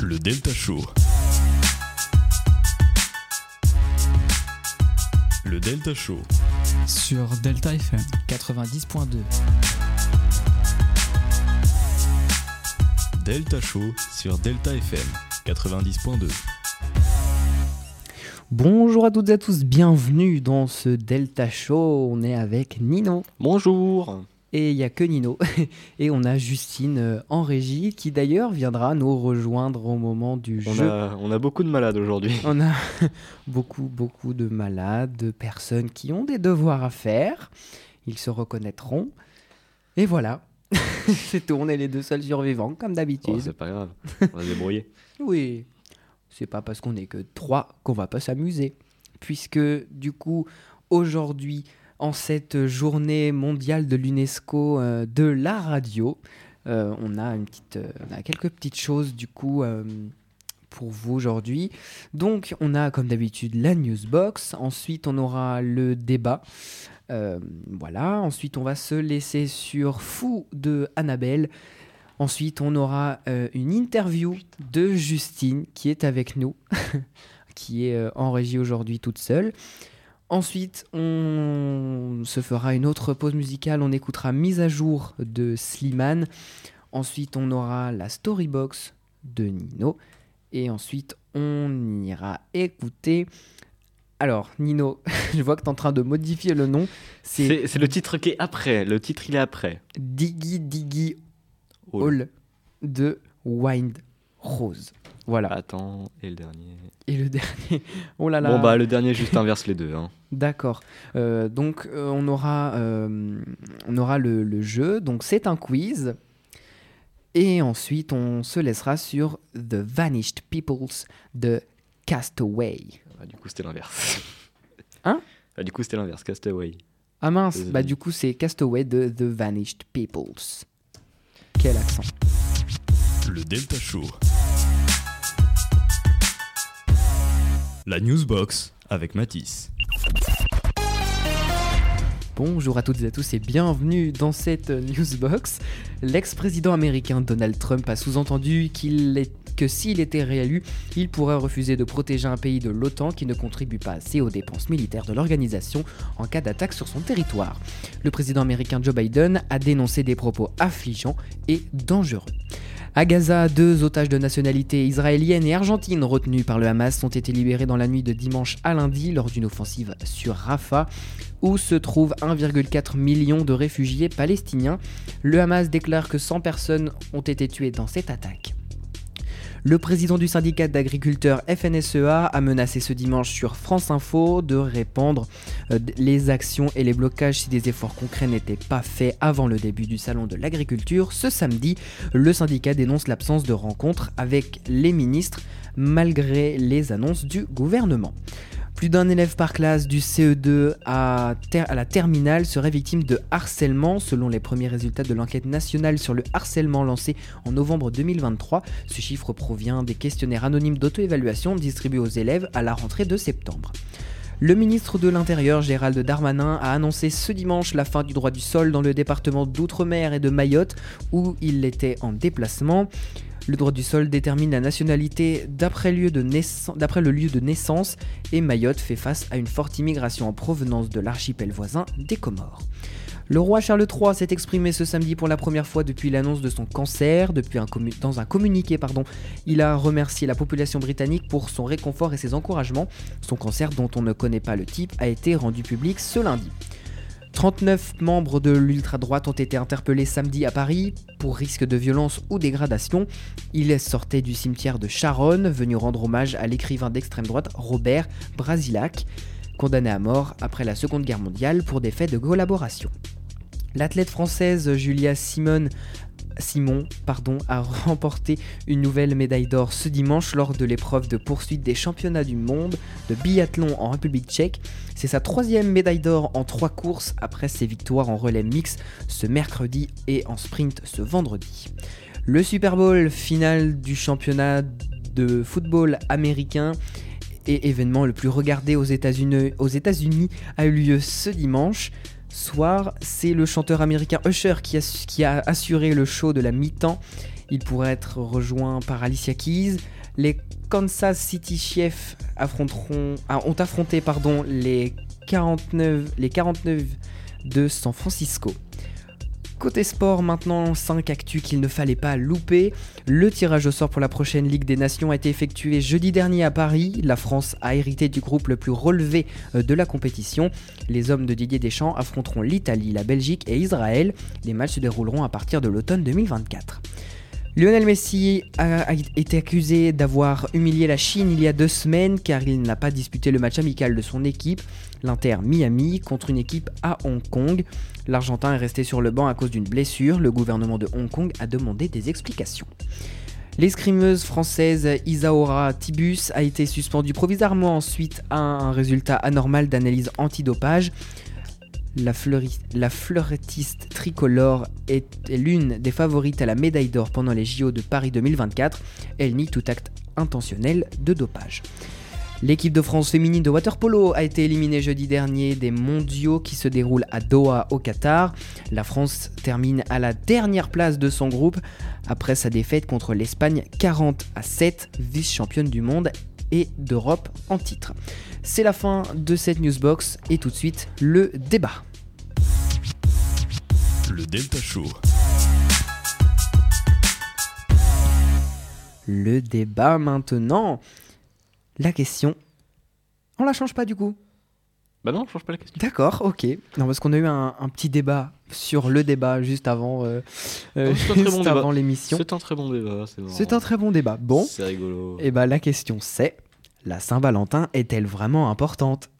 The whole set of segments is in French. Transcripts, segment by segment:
Le Delta Show. Le Delta Show. sur Delta FM. 90.2. Delta Show sur Delta FM 90.2. Bonjour à toutes et à tous, bienvenue dans ce Delta Show. On est avec Nino. Bonjour. Et il n'y a que Nino. Et on a Justine euh, en régie qui d'ailleurs viendra nous rejoindre au moment du On jeu. a, on a beaucoup de malades aujourd'hui. On a beaucoup, beaucoup de malades, de personnes qui ont des devoirs à faire. Ils se reconnaîtront. Et voilà. C'est tout, on est les deux seuls survivants, comme Oh, d'habitude. c'est pas grave, on va se débrouiller. Oui, c'est pas parce qu'on est que trois qu'on va pas s'amuser. Puisque, du coup, aujourd'hui, en cette journée mondiale de l'UNESCO euh, de la radio, euh, euh, on a quelques petites choses, du coup, pour vous aujourd'hui. Donc, on a, comme d'habitude, la newsbox. Ensuite, on aura le débat. Voilà. Ensuite, on va se laisser sur Fou de Annabelle. Ensuite, on aura une interview de Justine qui est avec nous, qui est en régie aujourd'hui toute seule. Ensuite, on se fera une autre pause musicale. On écoutera Mise à jour de Slimane. Ensuite, on aura la Storybox de Nino. Et ensuite, on ira écouter. Alors, Nino, je vois que tu es en train de modifier le nom. C'est le titre qui est après, le titre il est après. Diggy Diggy Hall de Wind Rose. Voilà. Attends, et le dernier. Et le dernier. Oh là là. Bon bah le dernier juste inverse les deux. Hein. D'accord. Euh, donc euh, on aura, euh, on aura le, le jeu. Donc c'est un quiz. Et ensuite on se laissera sur The Vanished Peoples de Castaway. Ah, du coup c'était l'inverse. Hein? Ah, Du coup c'était l'inverse, Castaway. Ah mince. Bah du coup c'est Castaway de The Vanished Peoples. Quel accent. Le Delta Show. La Newsbox avec Matisse. Bonjour à toutes et à tous et bienvenue dans cette newsbox. L'ex-président américain Donald Trump a sous-entendu qu'il est- que s'il était réélu, il pourrait refuser de protéger un pays de l'OTAN qui ne contribue pas assez aux dépenses militaires de l'organisation en cas d'attaque sur son territoire. Le président américain Joe Biden a dénoncé des propos affligeants et dangereux. À Gaza, deux otages de nationalité israélienne et argentine retenus par le Hamas ont été libérés dans la nuit de dimanche à lundi lors d'une offensive sur Rafah où se trouvent 1,4 million de réfugiés palestiniens. Le Hamas déclare que 100 personnes ont été tuées dans cette attaque. Le président du syndicat d'agriculteurs FNSEA a menacé ce dimanche sur France Info de répandre euh, les actions et les blocages si des efforts concrets n'étaient pas faits avant le début du salon de l'agriculture. Ce samedi, le syndicat dénonce l'absence de rencontres avec les ministres malgré les annonces du gouvernement. Plus d'un élève par classe du CE2 à, la terminale serait victime de harcèlement selon les premiers résultats de l'enquête nationale sur le harcèlement lancée en novembre 2023. Ce chiffre provient des questionnaires anonymes d'auto-évaluation distribués aux élèves à la rentrée de septembre. Le ministre de l'Intérieur, Gérald Darmanin, a annoncé ce dimanche la fin du droit du sol dans le département d'Outre-mer et de Mayotte, où il était en déplacement. Le droit du sol détermine la nationalité d'après le lieu de naissance et Mayotte fait face à une forte immigration en provenance de l'archipel voisin des Comores. Le roi Charles III s'est exprimé ce samedi pour la première fois depuis l'annonce de son cancer. Dans un communiqué, pardon, il a remercié la population britannique pour son réconfort et ses encouragements. Son cancer, dont on ne connaît pas le type, a été rendu public ce lundi. 39 membres de l'ultra-droite ont été interpellés samedi à Paris pour risque de violence ou dégradation. Ils sortaient du cimetière de Charonne, venu rendre hommage à l'écrivain d'extrême droite Robert Brasilac, condamné à mort après la Seconde Guerre mondiale pour des faits de collaboration. L'athlète française Julia Simone Simon pardon, a remporté une nouvelle médaille d'or ce dimanche lors de l'épreuve de poursuite des championnats du monde de biathlon en République tchèque. C'est sa troisième médaille d'or en trois courses après ses victoires en relais mix ce mercredi et en sprint ce vendredi. Le Super Bowl final du championnat de football américain et événement le plus regardé aux États-Unis aux États-Unis a eu lieu ce dimanche soir. C'est le chanteur américain Usher qui a, assuré le show de la mi-temps. Il pourrait être rejoint par Alicia Keys. Les Kansas City Chiefs ah, ont affronté les 49, les 49 de San Francisco. Côté sport, maintenant 5 actus qu'il ne fallait pas louper. Le tirage au sort pour la prochaine Ligue des Nations a été effectué jeudi dernier à Paris. La France a hérité du groupe le plus relevé euh, de la compétition. Les hommes de Didier Deschamps affronteront l'Italie, la Belgique et Israël. Les matchs se dérouleront à partir de l'automne 2024. Lionel Messi a été accusé d'avoir humilié la Chine il y a deux semaines car il n'a pas disputé le match amical de son équipe, l'Inter Miami, contre une équipe à Hong Kong. L'Argentin est resté sur le banc à cause d'une blessure. Le gouvernement de Hong Kong a demandé des explications. L'escrimeuse française Isaora Tibus a été suspendue provisoirement suite à un résultat anormal d'analyse antidopage. La, la fleurettiste tricolore est l'une des favorites à la médaille d'or pendant les JO de Paris 2024. Elle nie tout acte intentionnel de dopage. L'équipe de France féminine de waterpolo a été éliminée jeudi dernier des mondiaux qui se déroulent à Doha au Qatar. La France termine à la dernière place de son groupe après sa défaite contre l'Espagne 40 à 7, vice-championne du monde et d'Europe en titre. C'est la fin de cette newsbox et tout de suite le débat. Le Delta Show. Le débat maintenant. La question. On la change pas du coup? Bah non, je change pas la question. D'accord, ok. Non, parce qu'on a eu un, un petit débat sur le débat juste avant, euh, euh, bon avant l'émission. C'est un très bon débat. C'est un très bon débat. Bon, C'est rigolo. et bah la question c'est la Saint-Valentin est-elle vraiment importante?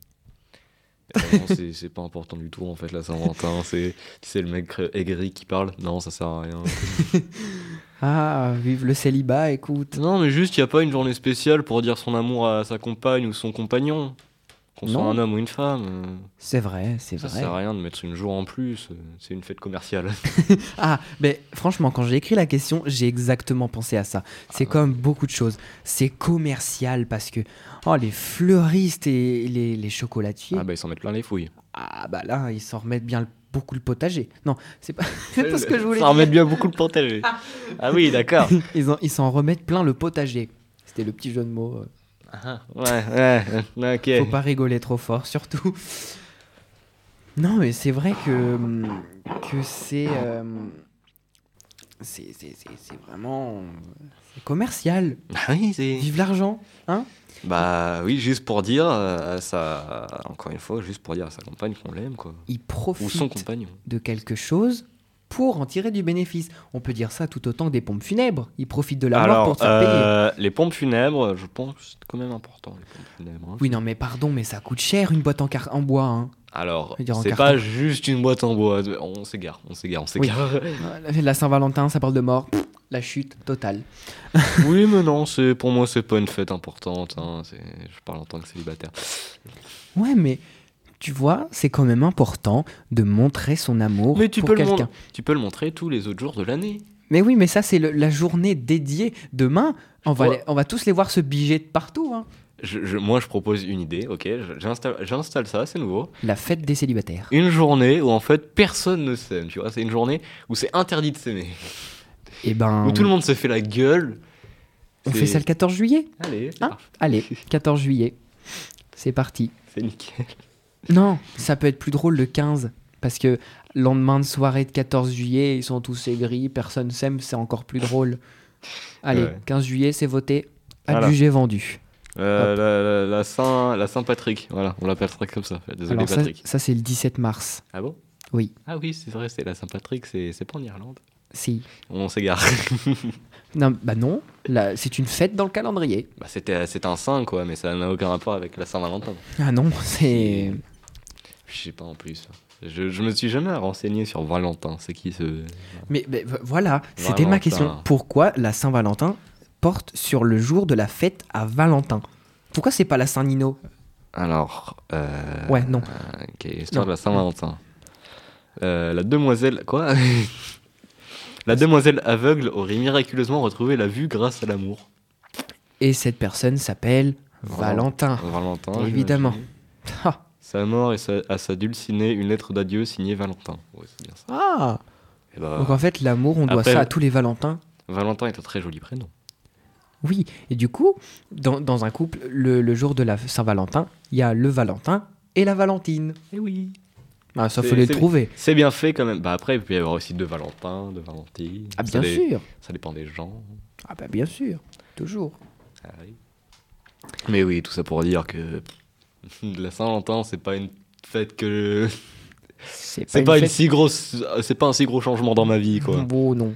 Euh, non, c'est- pas important du tout en fait la Saint-Valentin. C'est le mec aigri qui parle. Non, ça sert à rien. Ah, vive le célibat, écoute. non, mais juste, il y a pas une journée spéciale pour dire son amour à sa compagne ou son compagnon. Qu'on soit un homme ou une femme. euh, C'est vrai, c'est Ça vrai. sert à rien de mettre une jour en plus. euh, C'est une fête commerciale. Ah, mais franchement, quand j'ai écrit la question, j'ai exactement pensé à ça. C'est Ah. comme beaucoup de choses. C'est commercial parce que oh, les fleuristes et les, les chocolatiers, ah bah ils s'en mettent plein les fouilles. ah bah là, ils s'en remettent bien le- beaucoup le potager. Non, c'est pas, c'est pas ce que je voulais Ça remet dire. bien beaucoup le potager. ah oui, d'accord. Ils, en- ils s'en remettent plein le potager. C'était le petit jeu de mots. Euh. Ah, ouais, ouais, ok. Faut pas rigoler trop fort, surtout. Non, mais c'est vrai que, que c'est. euh, c'est vraiment. C'est commercial. Bah oui, c'est. Vive l'argent, hein? Bah oui, juste pour dire euh, à sa. Encore une fois, juste pour dire à sa compagne qu'on l'aime, quoi. Il Ou son profite compagnon. de quelque chose pour en tirer du bénéfice. On peut dire ça tout autant que des pompes funèbres. Il profite de la mort pour te faire payer. euh, les pompes funèbres, je pense que c'est quand même important, les pompes funèbres. hein. Oui, non, mais pardon, mais ça coûte cher une boîte en, car- en bois. Hein. Alors, c'est pas juste une boîte en bois. On s'égare, on s'égare, on s'égare. La Saint-Valentin, ça parle de mort. Pff, La chute totale. oui, mais non, c'est pour moi, c'est pas une fête importante. hein, Je parle en tant que célibataire. Ouais, mais tu vois, c'est quand même important de montrer son amour Mais tu pour quelqu'un. tu peux le montrer tous les autres jours de l'année. Mais oui, mais ça, c'est la journée dédiée. Demain, on va, Ouais. les- on va tous les voir se biger de partout. hein. Je- je- moi, je propose une idée, ok J'installe ça, c'est nouveau. La fête des célibataires. Une journée où en fait personne ne s'aime, tu vois. C'est une journée où c'est interdit de s'aimer. Et ben, Où tout le monde se fait la gueule. on fait ça le 14 juillet? Allez, Hein parfait. Allez, 14 juillet. C'est parti. C'est nickel. Non, ça peut être plus drôle le 15. Parce que lendemain de soirée de 14 juillet, ils sont tous aigris, personne s'aime, c'est encore plus drôle. Allez, Ouais. 15 juillet, c'est voté. Voilà. Adjugé vendu. Euh, la, la- la Saint, la Saint Patrick, voilà, on l'appellera comme ça. Désolé Alors Patrick. ça c'est le 17 mars. Ah bon? Oui. Ah oui, c'est vrai, c'est la Saint Patrick, c'est c'est pas en Irlande. Si. On s'égare. Non, bah non, c'est une fête dans le calendrier. bah, c'était c'est un saint quoi, mais ça n'a aucun rapport avec la Saint Valentin. Ah non, c'est. Je sais pas en plus. Je, je me suis jamais renseigné sur Valentin. C'est qui ce Mais, mais vo- voilà, c'était ma question. Pourquoi la Saint-Valentin porte sur le jour de la fête à Valentin? Pourquoi c'est pas la Saint-Nino? Alors. Euh, Ouais, non. ok, histoire Non. de la Saint-Valentin. Euh, la demoiselle. Quoi? La demoiselle aveugle aurait miraculeusement retrouvé la vue grâce à l'amour. Et cette personne s'appelle Valentin. Valentin. Valentin. Évidemment. Sa mort et sa, à sa dulcinée, une lettre d'adieu signée Valentin. Ouais, c'est bien ça. Ah Et bah, Donc en fait, l'amour, on doit Après- ça à tous les Valentins. Valentin est un très joli prénom. Oui, et du coup, dans, dans un couple, le, le jour de la Saint-Valentin, il y a le Valentin et la Valentine. Eh oui. Ah, ça, faut les trouver. C'est bien fait quand même. Bah après, il peut y avoir aussi deux Valentins, deux Valentines. Ah, Ça bien dé- sûr. Ça dépend des gens. Ah, bah, bien sûr. Toujours. Ah oui. Mais oui, tout ça pour dire que la Saint-Valentin, c'est pas une fête que. C'est pas, une fête- si grosse. C'est pas un si gros changement dans ma vie, quoi. Bon, non.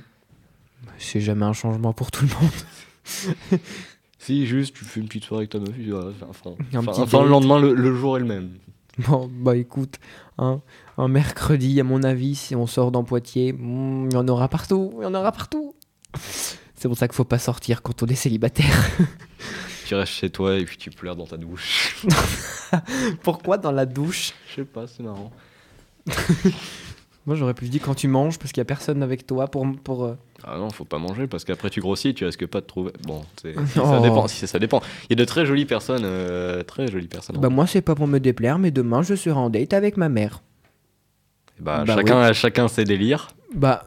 C'est jamais un changement pour tout le monde. Si, juste, tu fais une petite soirée avec ta meuf, tu vois, enfin, Un enfin, petit enfin, le lendemain, le, le jour est le même. Bon, bah écoute, hein, un mercredi, à mon avis, si on sort dans Poitiers, hmm, il y en aura partout, il y en aura partout. C'est pour ça qu'il faut pas sortir quand on est célibataire. Tu restes chez toi et puis tu pleures dans ta douche. Pourquoi dans la douche? Je sais pas, c'est marrant. Moi j'aurais plus dit quand tu manges parce qu'il y a personne avec toi pour... pour euh, Ah non, faut pas manger parce qu'après tu grossis, tu risques pas de trouver. Bon, ça dépend. Si, ça dépend. Il y a de très jolies personnes, euh, très jolies personnes. Bah moi c'est pas pour me déplaire mais demain je serai en date avec ma mère. Bah, bah chacun, a chacun ses délires. Bah...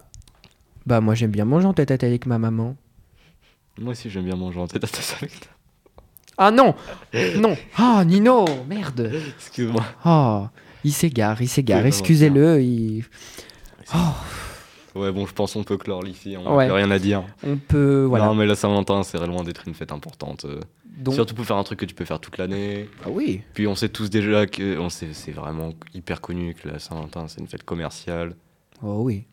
Bah moi j'aime bien manger en tête à tête avec ma maman. Moi aussi, j'aime bien manger en tête à tête avec toi. Ah non Non Ah Nino Merde Excuse-moi. Ah Il s'égare, il s'égare, excusez-le, il... Ouais, bon, je pense qu'on peut clore ici. On Ouais. n'a rien à dire. On peut... Voilà. Non, mais la Saint-Valentin, c'est loin d'être une fête importante. euh. Donc... Surtout pour faire un truc que tu peux faire toute l'année. Ah oui Puis on sait tous déjà que on sait, c'est vraiment hyper connu que la Saint-Valentin, c'est une fête commerciale. Oh oui.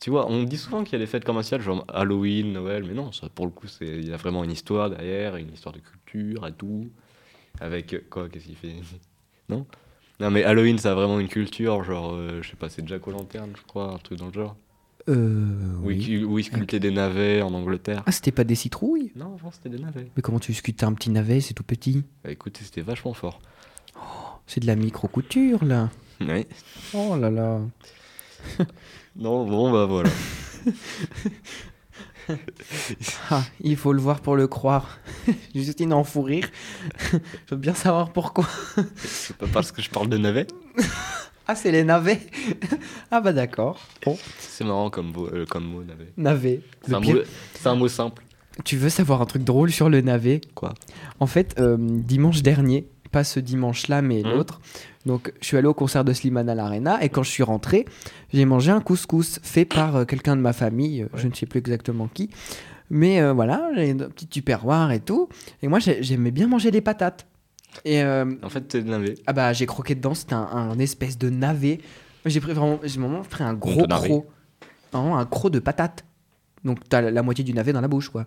Tu vois, on dit souvent qu'il y a des fêtes commerciales, genre Halloween, Noël, mais non, ça, pour le coup, il y a vraiment une histoire derrière, une histoire de culture et tout. Avec quoi, qu'est-ce qu'il fait? Non? Non, mais Halloween, ça a vraiment une culture, genre, euh, je sais pas, c'est Jack O'Lantern, je crois, un truc dans le genre. Euh... Oui. il, où des navets en Angleterre. Ah, c'était pas des citrouilles? Non, c'était des navets. Mais comment tu sculptes un petit navet, c'est tout petit? Bah écoutez, c'était vachement fort. C'est de la micro-couture, là. Ouais. Oh là là. Non, bon, bah voilà. Ah, il faut le voir pour le croire. Justine en fou rire. Je veux bien savoir pourquoi. c'est pas parce que je parle de navets. Ah, c'est les navets Ah bah d'accord. Bon, C'est marrant comme, vo- euh, comme mot, navet. navet. Un, mot- c'est un mot simple. Tu veux savoir un truc drôle sur le navet? Quoi? En fait, euh, dimanche dernier, pas ce dimanche-là, mais Mhm. l'autre, donc je suis allé au concert de Slimane à l'Arena et quand je suis rentré, j'ai mangé un couscous fait par euh, quelqu'un de ma famille, euh, je ne sais plus exactement qui. Mais euh, voilà, j'ai un petit tupperware et tout. Et moi, j'ai- j'aimais bien manger des patates. Et En fait, c'est des navets. ah bah, j'ai croqué dedans, c'était un, un espèce de navet. J'ai pris vraiment, j'ai vraiment pris un gros navet. croc. Vraiment un croc de patate. Donc t'as la, la moitié du navet dans la bouche, quoi.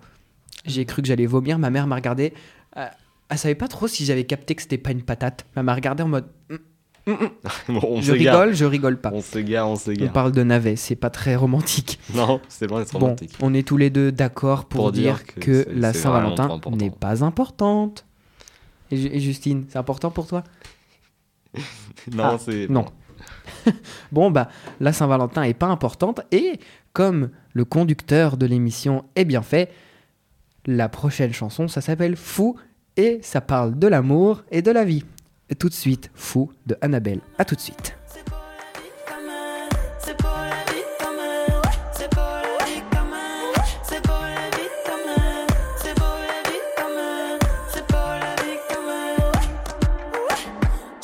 J'ai cru que j'allais vomir, ma mère m'a regardé. Elle savait pas trop si j'avais capté que c'était pas une patate. Elle m'a regardé en mode. Mm, mm, mm. Bon, on je rigole, je rigole pas. On s'égare, on On s'égare. parle de navet, c'est pas très romantique. Non, c'est d'être Bon, romantique. on est tous les deux d'accord pour, Pour dire, dire que, la Saint-Valentin n'est pas importante. Et Justine, c'est important pour toi? Non, Ah, c'est. non. Bon, bah, la Saint-Valentin est pas importante. Et comme le conducteur de l'émission est bien fait, la prochaine chanson, ça s'appelle Fou et ça parle de l'amour et de la vie. Et tout de suite, Fou de Annabelle. À tout de suite.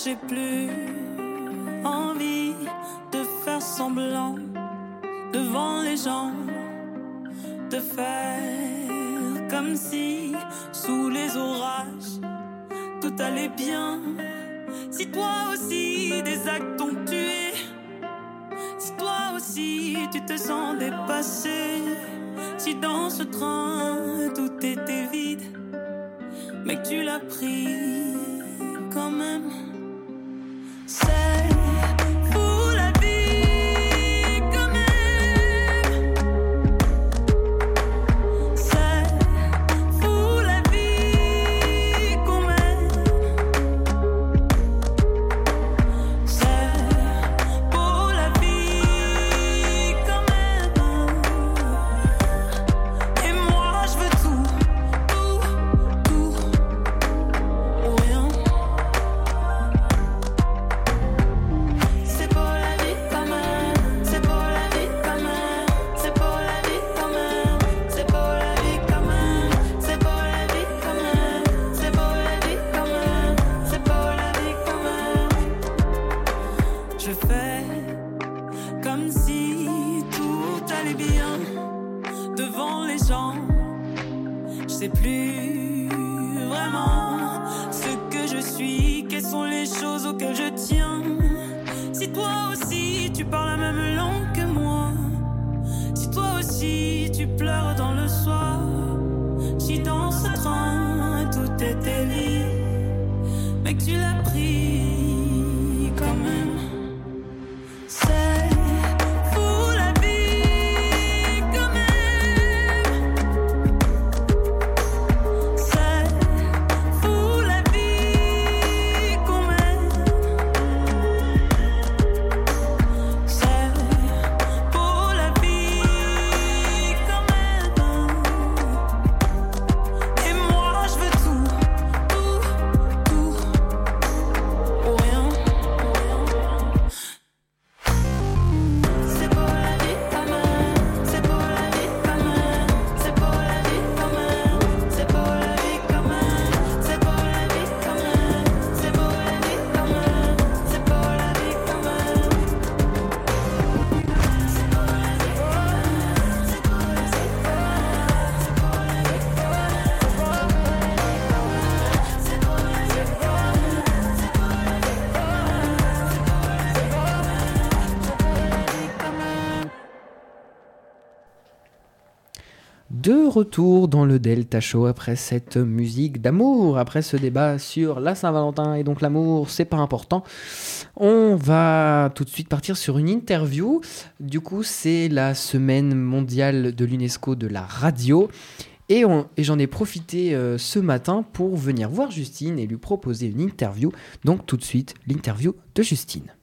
J'ai plus envie de faire semblant devant les gens, de faire comme si sous les orages. Tout allait bien. Si toi aussi des actes t'ont tué, si toi aussi tu te sens dépassé, si dans ce train tout était vide, mais que tu l'as pris quand même, retour dans le Delta Show après cette musique d'amour, après ce débat sur la Saint-Valentin et donc l'amour, c'est pas important. On va tout de suite partir sur une interview. Du coup, c'est la semaine mondiale de l'UNESCO de la radio. Et, j'en ai profité euh, ce matin pour venir voir Justine et lui proposer une interview. Donc tout de suite, l'interview de Justine.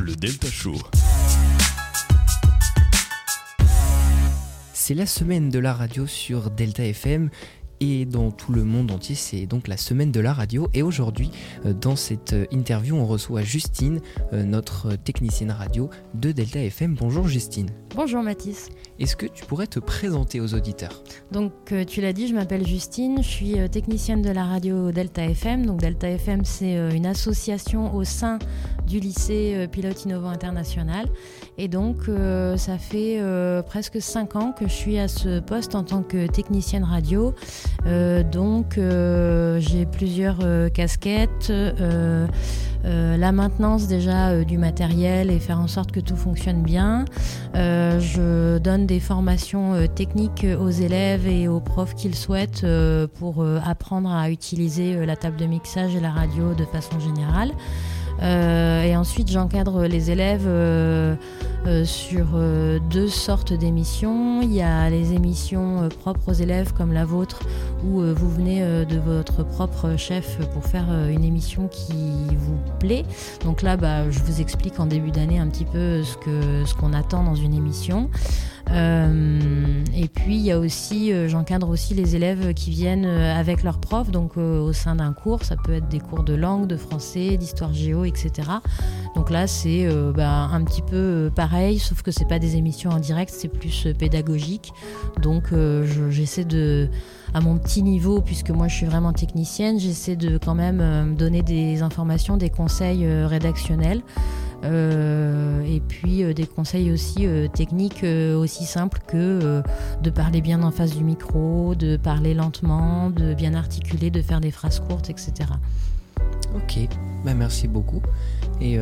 Le Delta Show. C'est la semaine de la radio sur Delta FM et dans tout le monde entier, c'est donc la semaine de la radio. Et aujourd'hui, euh, dans cette euh, interview, on reçoit Justine, euh, notre technicienne radio de Delta FM. Bonjour Justine. Bonjour Mathis. Est-ce que tu pourrais te présenter aux auditeurs? Donc tu l'as dit, je m'appelle Justine, je suis technicienne de la radio Delta FM. Donc Delta FM c'est une association au sein du lycée Pilote Innovant International. Et donc euh, ça fait euh, presque 5 ans que je suis à ce poste en tant que technicienne radio. Euh, donc j'ai plusieurs casquettes. la maintenance déjà du matériel et faire en sorte que tout fonctionne bien. Je donne des formations techniques aux élèves et aux profs qui le souhaitent pour apprendre à utiliser la table de mixage et la radio de façon générale. Euh, et ensuite, j'encadre les élèves euh, euh, sur deux sortes d'émissions. Il y a les émissions propres aux élèves comme la vôtre, où vous venez de votre propre chef pour faire une émission qui vous plaît. Donc là, bah, je vous explique en début d'année un petit peu ce ce qu'on attend dans une émission. Euh, et puis il y a aussi, euh, j'encadre aussi les élèves qui viennent euh, avec leurs profs, donc au sein d'un cours. Ça peut être des cours de langue, de français, d'histoire géo, etc. Donc là, c'est bah, un petit peu pareil, sauf que c'est pas des émissions en direct, c'est plus pédagogique. Donc je- j'essaie de à mon petit niveau, puisque moi je suis vraiment technicienne, j'essaie de quand même donner des informations, des conseils rédactionnels. Euh, et puis euh, des conseils aussi euh, techniques aussi simples que de parler bien en face du micro, de parler lentement, de bien articuler, de faire des phrases courtes, etc. Ok, bah merci beaucoup. Et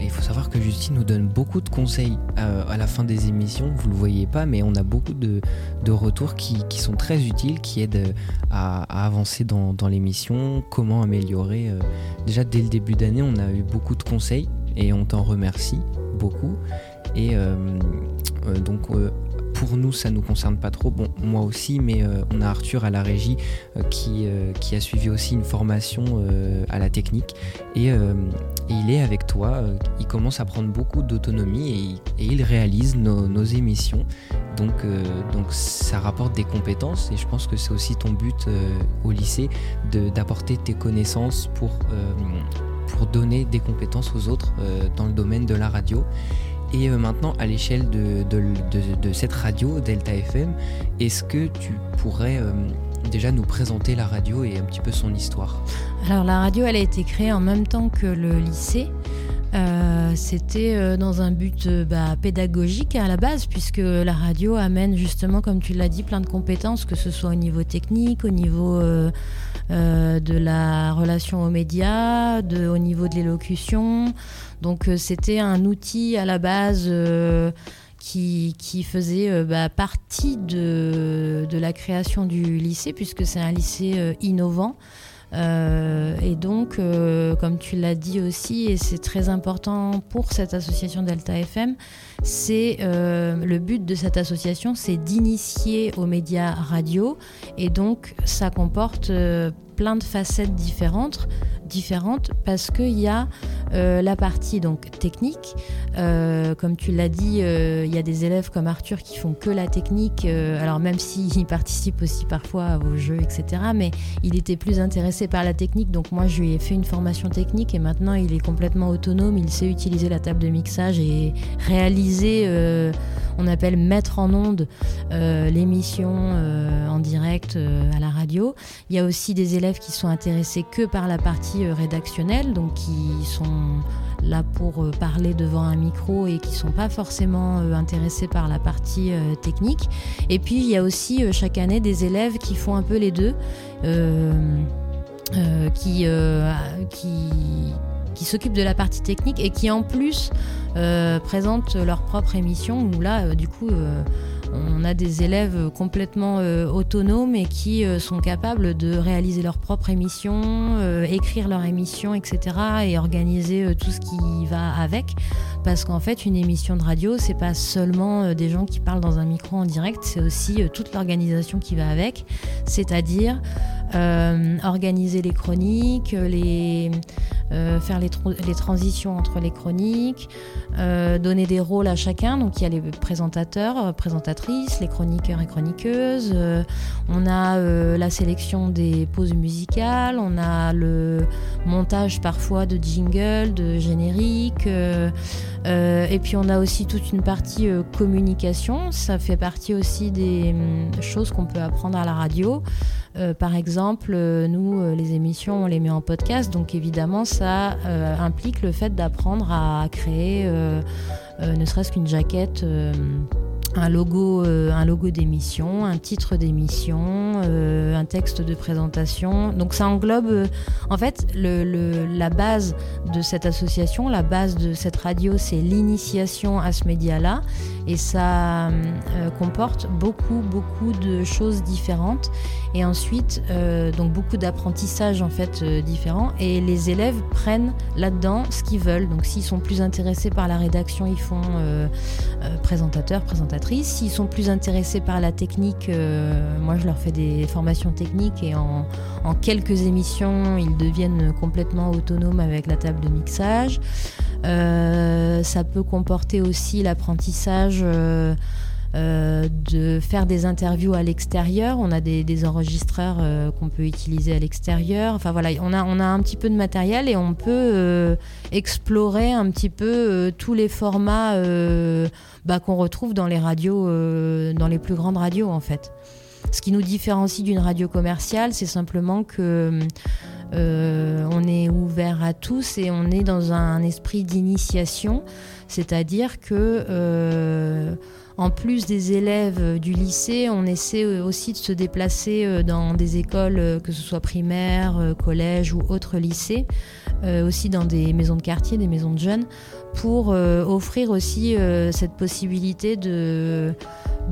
il faut savoir que Justine nous donne beaucoup de conseils à la fin des émissions. Vous le voyez pas, mais on a beaucoup de, retours qui, sont très utiles, qui aident à, avancer dans, l'émission, comment améliorer. Déjà dès le début d'année, on a eu beaucoup de conseils et on t'en remercie beaucoup. Et euh, euh, donc euh, pour nous, ça nous concerne pas trop. Bon, moi aussi, mais on a Arthur à la régie qui, qui a suivi aussi une formation à la technique et, et il est avec toi. il commence à prendre beaucoup d'autonomie et, il- réalise nos, nos émissions. Donc, donc ça rapporte des compétences et je pense que c'est aussi ton but au lycée d'apporter tes connaissances pour, pour donner des compétences aux autres euh, dans le domaine de la radio. Et euh, maintenant, à l'échelle de, cette radio, Delta FM, est-ce que tu pourrais euh, déjà nous présenter la radio et un petit peu son histoire? Alors la radio, elle a été créée en même temps que le lycée. C'était dans un but bah, pédagogique à la base, puisque la radio amène justement, comme tu l'as dit, plein de compétences, que ce soit au niveau technique, au niveau euh, de la relation aux médias, au niveau de l'élocution. Donc euh, c'était un outil à la base euh, qui, faisait bah, partie de, la création du lycée, puisque c'est un lycée innovant. Et donc, comme tu l'as dit aussi, et c'est très important pour cette association Delta FM, c'est euh, le but de cette association, c'est d'initier aux médias radio, et donc ça comporte euh, plein de facettes différentes, différentes parce qu'il y a euh, la partie donc technique. Comme tu l'as dit, il y a des élèves comme Arthur qui font que la technique. alors même s'il participe aussi parfois vos jeux, etc. Mais il était plus intéressé par la technique. Donc moi, je lui ai fait une formation technique et maintenant il est complètement autonome. Il sait utiliser la table de mixage et réaliser. Euh, on appelle mettre en onde euh, l'émission euh, en direct à la radio. Il y a aussi des élèves qui sont intéressés que par la partie rédactionnelle, donc qui sont là pour parler devant un micro et qui sont pas forcément intéressés par la partie technique. Et puis il y a aussi chaque année des élèves qui font un peu les deux, qui, qui qui s'occupent de la partie technique et qui en plus euh, présentent leur propre émission où là euh, du coup euh, on a des élèves complètement autonomes et qui sont capables de réaliser leur propre émission, écrire leur émission, etc. et organiser tout ce qui va avec. Parce qu'en fait, une émission de radio, c'est pas seulement des gens qui parlent dans un micro en direct, c'est aussi toute l'organisation qui va avec. C'est-à-dire euh, organiser les chroniques, les, euh, faire les, transitions entre les chroniques, euh, donner des rôles à chacun. Donc il y a les présentateurs, présentatrices, les chroniqueurs et chroniqueuses. euh, on a euh, la sélection des pauses musicales, on a le montage parfois de jingle, de générique. euh, et puis on a aussi toute une partie communication. Ça fait partie aussi des hum, choses qu'on peut apprendre à la radio. Euh, par exemple, euh, nous, euh, les émissions, on les met en podcast, donc évidemment, ça implique le fait d'apprendre à créer ne serait-ce qu'une jaquette, un logo, un logo d'émission, un titre d'émission, un texte de présentation. Donc ça englobe, en fait, la base de cette association, la base de cette radio, c'est l'initiation à ce média-là, et ça euh, comporte beaucoup, beaucoup de choses différentes. Et ensuite, euh, donc beaucoup d'apprentissages en fait euh, différents. Et les élèves prennent là-dedans ce qu'ils veulent. Donc s'ils sont plus intéressés par la rédaction, ils font présentateur, présentatrice. S'ils sont plus intéressés par la technique, moi je leur fais des formations techniques et en quelques émissions, ils deviennent complètement autonomes avec la table de mixage. Euh, ça peut comporter aussi l'apprentissage. euh, euh, de faire des interviews à l'extérieur. On a des, des enregistreurs euh, qu'on peut utiliser à l'extérieur. Enfin voilà, on a, on a un petit peu de matériel et on peut euh, explorer un petit peu euh, tous les formats bah, qu'on retrouve dans les radios, dans les plus grandes radios en fait. Ce qui nous différencie d'une radio commerciale, c'est simplement que on est ouvert à tous et on est dans un esprit d'initiation, c'est-à-dire que euh, en plus des élèves du lycée, on essaie euh, aussi de se déplacer euh, dans des écoles, euh, que ce soit primaire, euh, collège ou autres lycées, euh, aussi dans des maisons de quartier, des maisons de jeunes, pour euh, offrir aussi euh, cette possibilité de,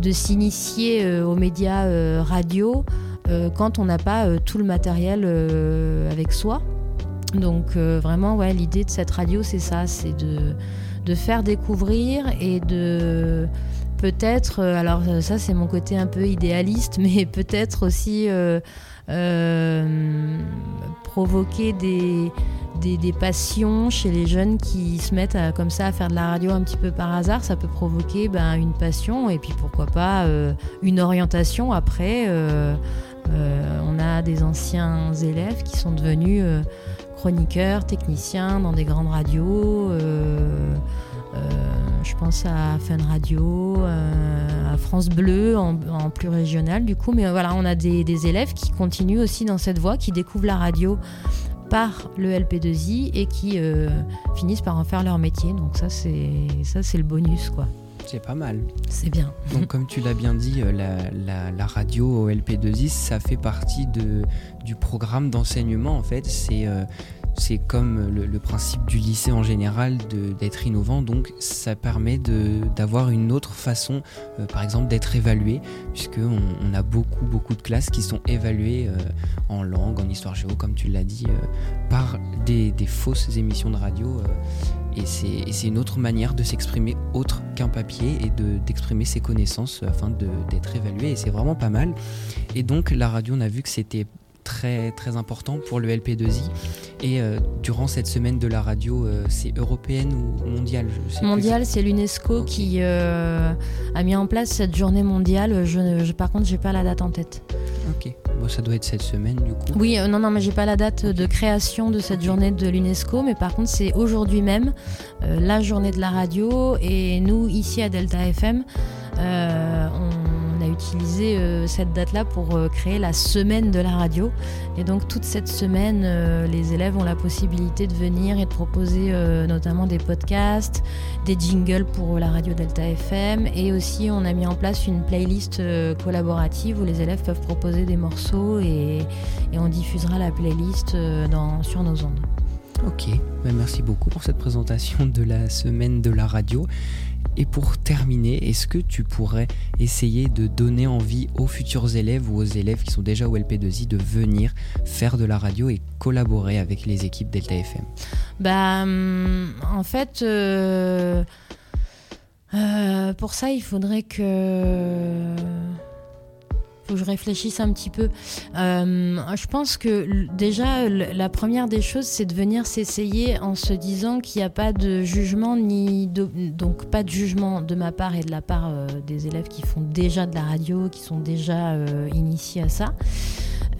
de s'initier euh, aux médias euh, radio euh, quand on n'a pas euh, tout le matériel euh, avec soi. Donc euh, vraiment, ouais, l'idée de cette radio, c'est ça, c'est de, de faire découvrir et de peut-être, euh, alors euh, ça c'est mon côté un peu idéaliste, mais peut-être aussi euh, euh, provoquer des, des, passions chez les jeunes qui se mettent comme ça à faire de la radio un petit peu par hasard. Ça peut provoquer ben, une passion et puis pourquoi pas euh, une orientation après. Euh, on a des anciens élèves qui sont devenus euh, chroniqueurs, techniciens dans des grandes radios. euh, je pense à Fun Radio, à France Bleu en, plus régional du coup. Mais voilà, on a des, des élèves qui continuent aussi dans cette voie, qui découvrent la radio par le LP2I et qui finissent par en faire leur métier. Donc ça c'est ça c'est le bonus quoi. C'est pas mal. C'est bien. Donc, comme tu l'as bien dit, euh, la, la- la radio au LP2I, ça fait partie de, du programme d'enseignement. En fait, c'est euh, c'est comme le, le principe du lycée en général d'être innovant. Donc, ça permet d'avoir une autre façon, euh, par exemple, d'être évalué, puisque on, on a beaucoup, beaucoup de classes qui sont évaluées euh, en langue, en histoire géo, comme tu l'as dit, euh, par des, des fausses émissions de radio. Et c'est une autre manière de s'exprimer autre qu'un papier et de- d'exprimer ses connaissances afin d'être évalué. Et c'est vraiment pas mal. Et donc la radio, on a vu que c'était très très important pour le LP2I. Et euh, durant cette semaine de la radio, euh, c'est européenne ou mondiale je sais plus Mondial, c'est l'UNESCO qui euh, a mis en place cette journée mondiale. Je, je- par contre, j'ai pas la date en tête. Ok, bon, ça doit être cette semaine du coup. Oui, euh, non, non, mais j'ai pas la date de création de cette journée de l'UNESCO, mais par contre, c'est aujourd'hui même euh, la journée de la radio. Et nous, ici à Delta FM, euh, on utilisé euh, cette date-là pour euh, créer la semaine de la radio. Et donc, toute cette semaine, euh, les élèves ont la possibilité de venir et de proposer notamment des podcasts, des jingles pour la radio Delta FM. Et aussi, on a mis en place une playlist collaborative où les élèves peuvent proposer des morceaux et, on diffusera la playlist sur nos ondes. Ok, bah, merci beaucoup pour cette présentation de la semaine de la radio. Et pour terminer, est-ce que tu pourrais essayer de donner envie aux futurs élèves ou aux élèves qui sont déjà au LP2I de venir faire de la radio et collaborer avec les équipes Delta FM Bah, hum, en fait, euh, euh, pour ça, il faudrait que. Faut que je réfléchisse un petit peu. Euh, je pense que déjà, la première des choses, c'est de venir s'essayer en se disant qu'il n'y a pas de jugement, ni de- donc pas de jugement de ma part et de la part euh, des élèves qui font déjà de la radio, qui sont déjà euh, initiés à ça.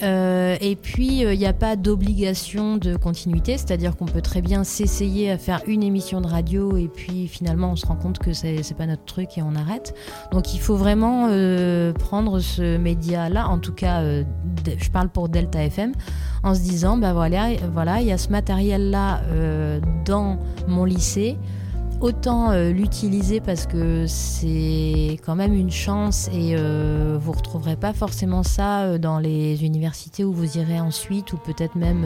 Euh, et puis, il n'y a pas d'obligation de continuité, c'est-à-dire qu'on peut très bien s'essayer à faire une émission de radio et puis finalement on se rend compte que c'est pas notre truc et on arrête. Donc il faut vraiment euh, prendre ce média-là, en tout cas, euh, je parle pour Delta FM, en se disant, bah voilà, voilà, il y a ce matériel-là euh, dans mon lycée. Autant euh, l'utiliser parce que c'est quand même une chance et euh, vous retrouverez pas forcément ça euh, dans les universités où vous irez ensuite ou peut-être même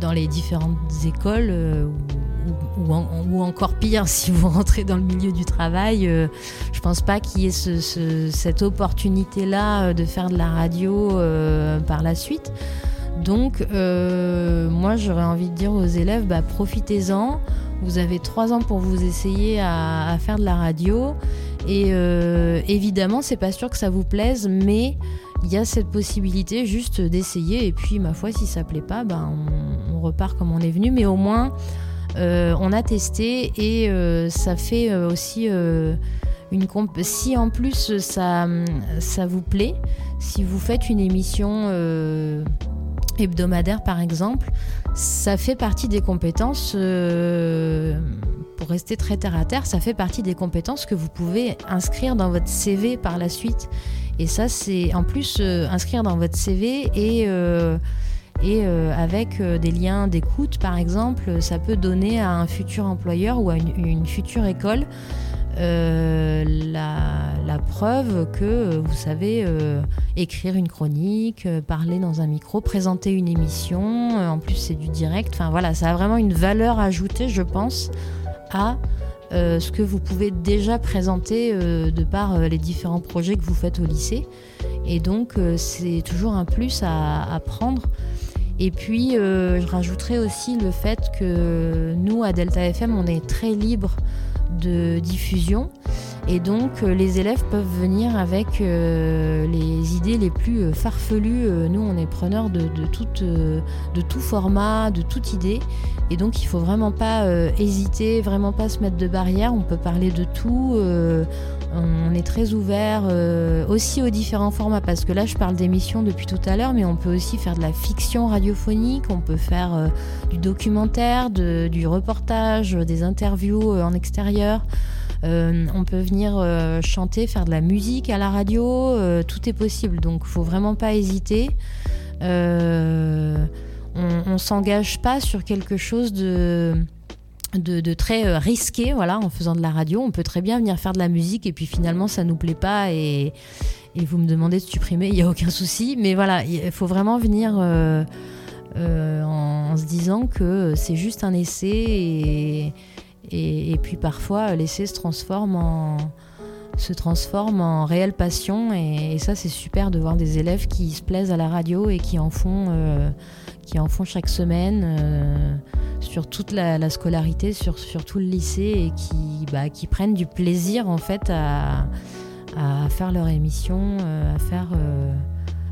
dans les différentes écoles ou, ou en- ou encore pire si vous rentrez dans le milieu du travail. je pense pas qu'il y ait ce- ce- cette opportunité-là de faire de la radio par la suite. Donc, moi, j'aurais envie de dire aux élèves, bah, profitez-en. Vous avez trois ans pour vous essayer à, faire de la radio. Et euh, évidemment, c'est pas sûr que ça vous plaise, mais il y a cette possibilité juste d'essayer. Et puis, ma foi, si ça plaît pas, bah, on, repart comme on est venu. Mais au moins, euh, on a testé et euh, ça fait euh, aussi une comp- Si en plus ça, ça vous plaît, si vous faites une émission hebdomadaire par exemple, ça fait partie des compétences, euh, pour rester très terre à terre, ça fait partie des compétences que vous pouvez inscrire dans votre CV par la suite. Et ça, c'est en plus euh, inscrire dans votre CV et, euh, et avec des liens d'écoute par exemple, ça peut donner à un futur employeur ou à une future école euh, la, preuve que euh, vous savez euh, écrire une chronique, parler dans un micro, présenter une émission. en plus, c'est du direct. Enfin voilà, ça a vraiment une valeur ajoutée, je pense, à ce que vous pouvez déjà présenter de par les différents projets que vous faites au lycée. Et donc, c'est toujours un plus à, à prendre. Et puis, je rajouterais aussi le fait que nous, à Delta FM, on est très libre de diffusion. Et donc, euh, les élèves peuvent venir avec euh, les idées les plus euh, farfelues. Nous, on est preneurs de tout format, de toute idée. Et donc, il faut vraiment pas euh, hésiter, vraiment pas se mettre de barrière. On peut parler de tout. euh, on est très ouvert euh, aussi aux différents formats parce que là, je parle d'émissions depuis tout à l'heure, mais on peut aussi faire de la fiction radiophonique. On peut faire du documentaire, du reportage, des interviews en extérieur. On peut venir chanter, faire de la musique à la radio, tout est possible. Donc, faut vraiment pas hésiter. Euh, on, on s'engage pas sur quelque chose de très euh, risqué, voilà, en faisant de la radio. On peut très bien venir faire de la musique et puis finalement ça nous plaît pas et, vous me demandez de supprimer, il n'y a aucun souci. Mais voilà, il faut vraiment venir euh, euh, en, se disant que c'est juste un essai et, puis parfois l'essai se transforme en se transforme en réelle passion et, ça c'est super de voir des élèves qui se plaisent à la radio et qui en font qui en font chaque semaine euh, sur toute la, la scolarité, sur, sur tout le lycée et qui, bah, qui prennent du plaisir en fait à, à faire leur émission, euh, à, faire, euh,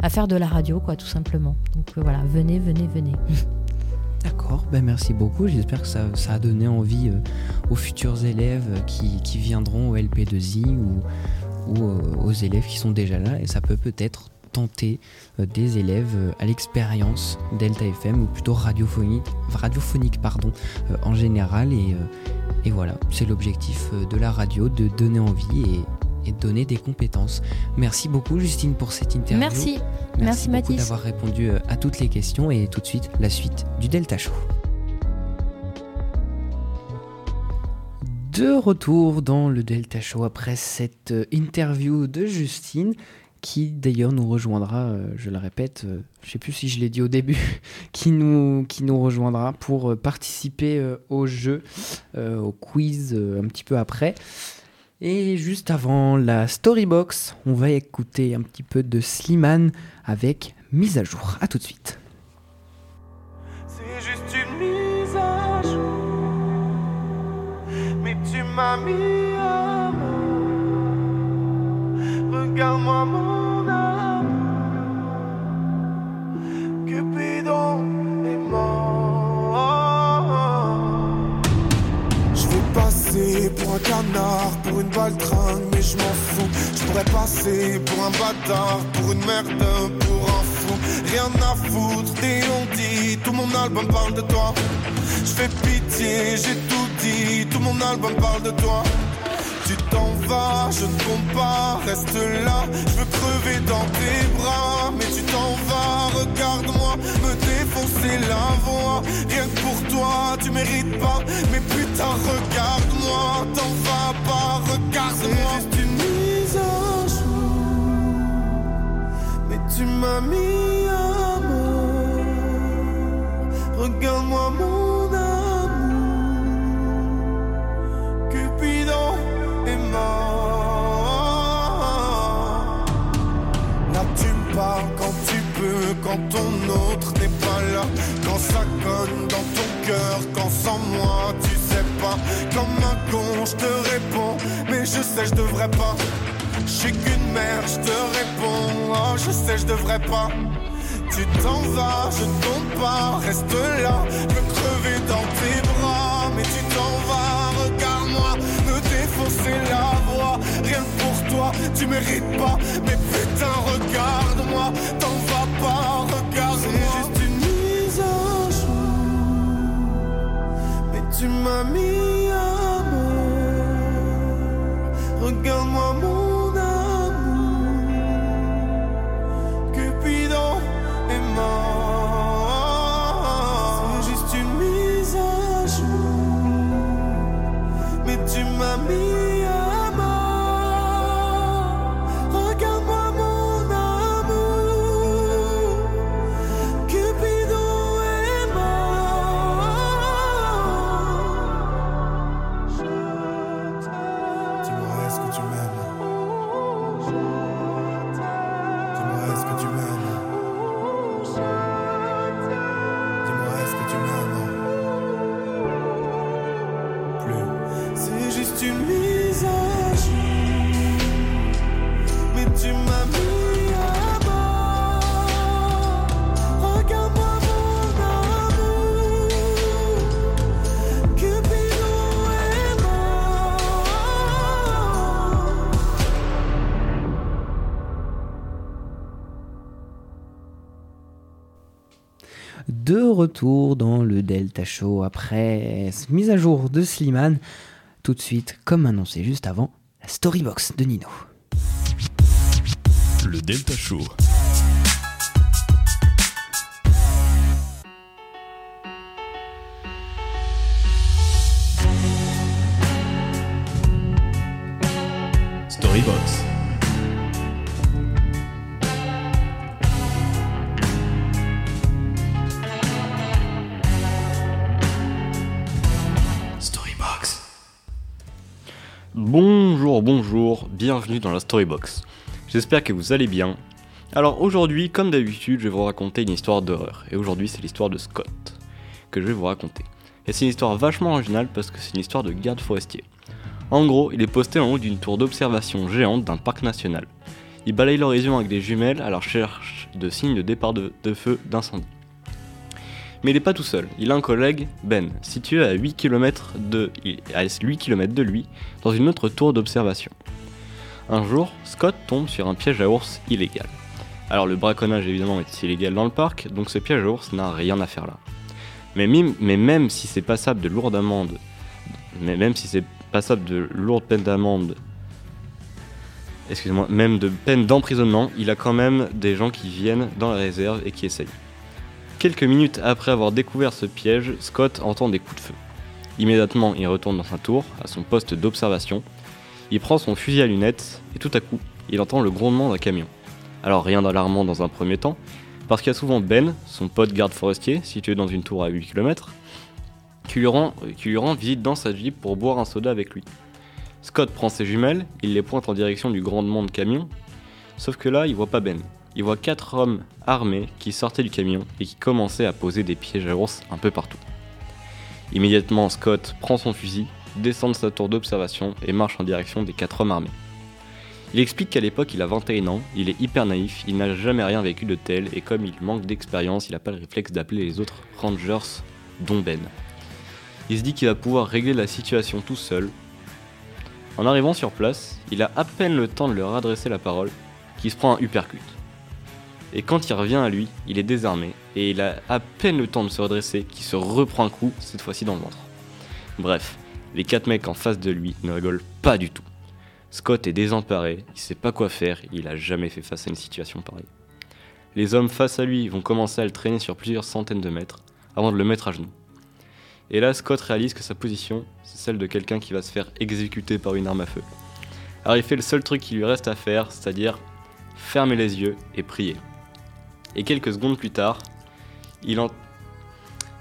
à faire de la radio quoi tout simplement. Donc voilà, venez, venez, venez. D'accord, ben merci beaucoup. J'espère que ça, ça a donné envie aux futurs élèves qui, qui viendront au LP2I ou, ou aux élèves qui sont déjà là. Et ça peut peut-être tenter euh, des élèves euh, à l'expérience Delta FM ou plutôt radiophonique, radiophonique pardon, euh, en général. Et, et voilà, c'est l'objectif de la radio, de donner envie et, et de donner des compétences. Merci beaucoup Justine pour cette interview. Merci. Merci, beaucoup Mathis. d'avoir répondu à toutes les questions et tout de suite la suite du Delta Show. De retour dans le Delta Show après cette interview de Justine qui d'ailleurs nous rejoindra, euh, je le répète, euh, je sais plus si je l'ai dit au début, qui nous, qui nous rejoindra pour euh, participer au jeu, au quiz un petit peu après. Et juste avant la Storybox, on va écouter un petit peu de Slimane avec Mise à jour. A tout de suite. C'est juste une mise à jour. Mais tu m'as mis à. Regarde-moi pour une baltringue, mais je m'en fous. Je pourrais passer pour un bâtard, pour une merde, pour un fou. Rien à foutre, des on dit, tout mon album parle de toi. Je fais pitié, j'ai tout dit, tout mon album parle de toi. Tu t'en vas, je ne compte pas, reste là. Je veux crever dans tes bras, mais tu t'en vas, regarde-moi, me défoncer la voix. Rien que pour toi, tu mérites pas, mais putain, regarde-moi, t'en vas pas, regarde-moi. C'est une mise à jour, mais tu m'as mis à mort. Regarde-moi mon quand ton autre n'est pas là. Quand ça conne dans ton cœur, quand sans moi tu sais pas. Comme un con, je te réponds, mais je sais, je devrais pas. Je suis qu'une mère, je te réponds, oh, je sais, je devrais pas. Tu t'en vas, je compte pas, reste là, je crever dans tes bras, mais tu t'en vas, regarde-moi, me défoncer la voix, rien pour toi, tu mérites pas, mais putain, regarde-moi, t'en vas pas, tu m'as mis à mort, regarde-moi mon amour. Cupidon est mort. C'est juste une mise à jour. Mais tu m'as mis retour dans le Delta Show après mise à jour de Slimane. Tout de suite, comme annoncé juste avant, la Storybox de Nino. Le Delta Show. Storybox. Bienvenue dans la Storybox. J'espère que vous allez bien. Alors aujourd'hui, comme d'habitude, je vais vous raconter une histoire d'horreur. Et aujourd'hui, c'est l'histoire de Scott que je vais vous raconter. Et c'est une histoire vachement originale parce que c'est une histoire de garde forestier. En gros, il est posté en haut d'une tour d'observation géante d'un parc national. Il balaye l'horizon avec des jumelles à la recherche de signes de départ de, feu d'incendie. Mais il n'est pas tout seul, il a un collègue, Ben, situé à 8 km de, à 8 km de lui, dans une autre tour d'observation. Un jour, Scott tombe sur un piège à ours illégal. Alors le braconnage évidemment est illégal dans le parc, donc ce piège à ours n'a rien à faire là. Mais, même si c'est passable de lourdes amendes, mais même si c'est passable de lourdes peines d'amende, excusez-moi, même de peine d'emprisonnement, il a quand même des gens qui viennent dans la réserve et qui essayent. Quelques minutes après avoir découvert ce piège, Scott entend des coups de feu. Immédiatement, il retourne dans sa tour, à son poste d'observation. Il prend son fusil à lunettes et tout à coup, il entend le grondement d'un camion. Alors rien d'alarmant dans un premier temps, parce qu'il y a souvent Ben, son pote garde forestier, situé dans une tour à 8 km, qui lui, rend, visite dans sa Jeep pour boire un soda avec lui. Scott prend ses jumelles, il les pointe en direction du grondement de camion, sauf que là, il voit pas Ben. Il voit quatre hommes armés qui sortaient du camion et qui commençaient à poser des pièges à ours un peu partout. Immédiatement, Scott prend son fusil, descend de sa tour d'observation et marche en direction des quatre hommes armés. Il explique qu'à l'époque il a 21 ans, il est hyper naïf, il n'a jamais rien vécu de tel et comme il manque d'expérience, il n'a pas le réflexe d'appeler les autres rangers, dont Ben. Il se dit qu'il va pouvoir régler la situation tout seul. En arrivant sur place, il a à peine le temps de leur adresser la parole qu'il se prend un uppercut. Et quand il revient à lui, il est désarmé et il a à peine le temps de se redresser qu'il se reprend un coup, cette fois-ci dans le ventre. Bref, les quatre mecs en face de lui ne rigolent pas du tout. Scott est désemparé, il sait pas quoi faire, il a jamais fait face à une situation pareille. Les hommes face à lui vont commencer à le traîner sur plusieurs centaines de mètres avant de le mettre à genoux. Et là, Scott réalise que sa position, c'est celle de quelqu'un qui va se faire exécuter par une arme à feu. Alors il fait le seul truc qui lui reste à faire, c'est-à-dire fermer les yeux et prier. Et quelques secondes plus tard, il.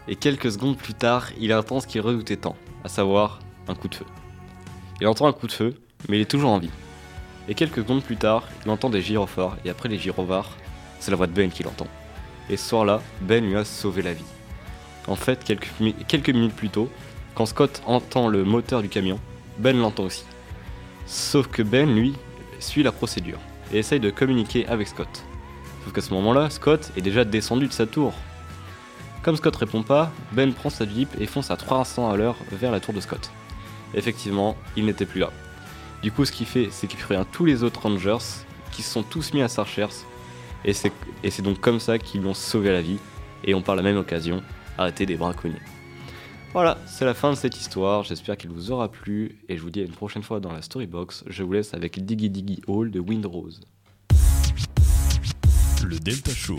Et quelques secondes plus tard, il entend ce qu'il redoutait tant, à savoir un coup de feu. Il entend un coup de feu, mais il est toujours en vie. Et quelques secondes plus tard, il entend des gyrophares, et après les gyrophares, c'est la voix de Ben qu'il entend. Et ce soir-là, Ben lui a sauvé la vie. En fait, quelques, mi- quelques minutes plus tôt, quand Scott entend le moteur du camion, Ben l'entend aussi. Sauf que Ben, lui, suit la procédure et essaye de communiquer avec Scott. Sauf qu'à ce moment-là, Scott est déjà descendu de sa tour. Comme Scott répond pas, Ben prend sa Jeep et fonce à 300 à l'heure vers la tour de Scott. Effectivement, il n'était plus là. Du coup, ce qu'il fait, c'est qu'il prévient tous les autres Rangers qui se sont tous mis à sa recherche. Et c'est donc comme ça qu'ils lui ont sauvé la vie. Et on par la même occasion arrêté des braconniers. Voilà, c'est la fin de cette histoire. J'espère qu'elle vous aura plu. Et je vous dis à une prochaine fois dans la Storybox. Je vous laisse avec Diggy Diggy Hall de Windrose. Le Delta Show.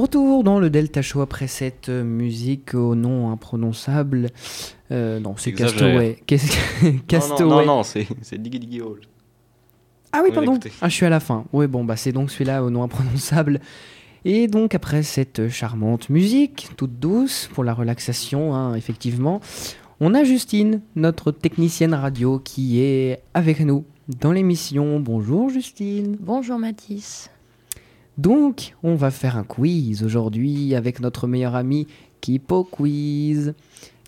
Retour dans le Delta Show après cette euh, musique au nom imprononçable. Euh, non, c'est. Castaway. Non, Castaway. Non, non, non, c'est Diggy Diggy Hall. Ah oui, On pardon. Ah, je suis à la fin. Oui, bon, bah c'est donc celui-là au nom imprononçable. Et donc après cette charmante musique, toute douce pour la relaxation, hein, effectivement, on a Justine, notre technicienne radio, qui est avec nous dans l'émission. Bonjour Justine. Bonjour Mathis. Donc, on va faire un quiz aujourd'hui avec notre meilleur ami Kipo Quiz.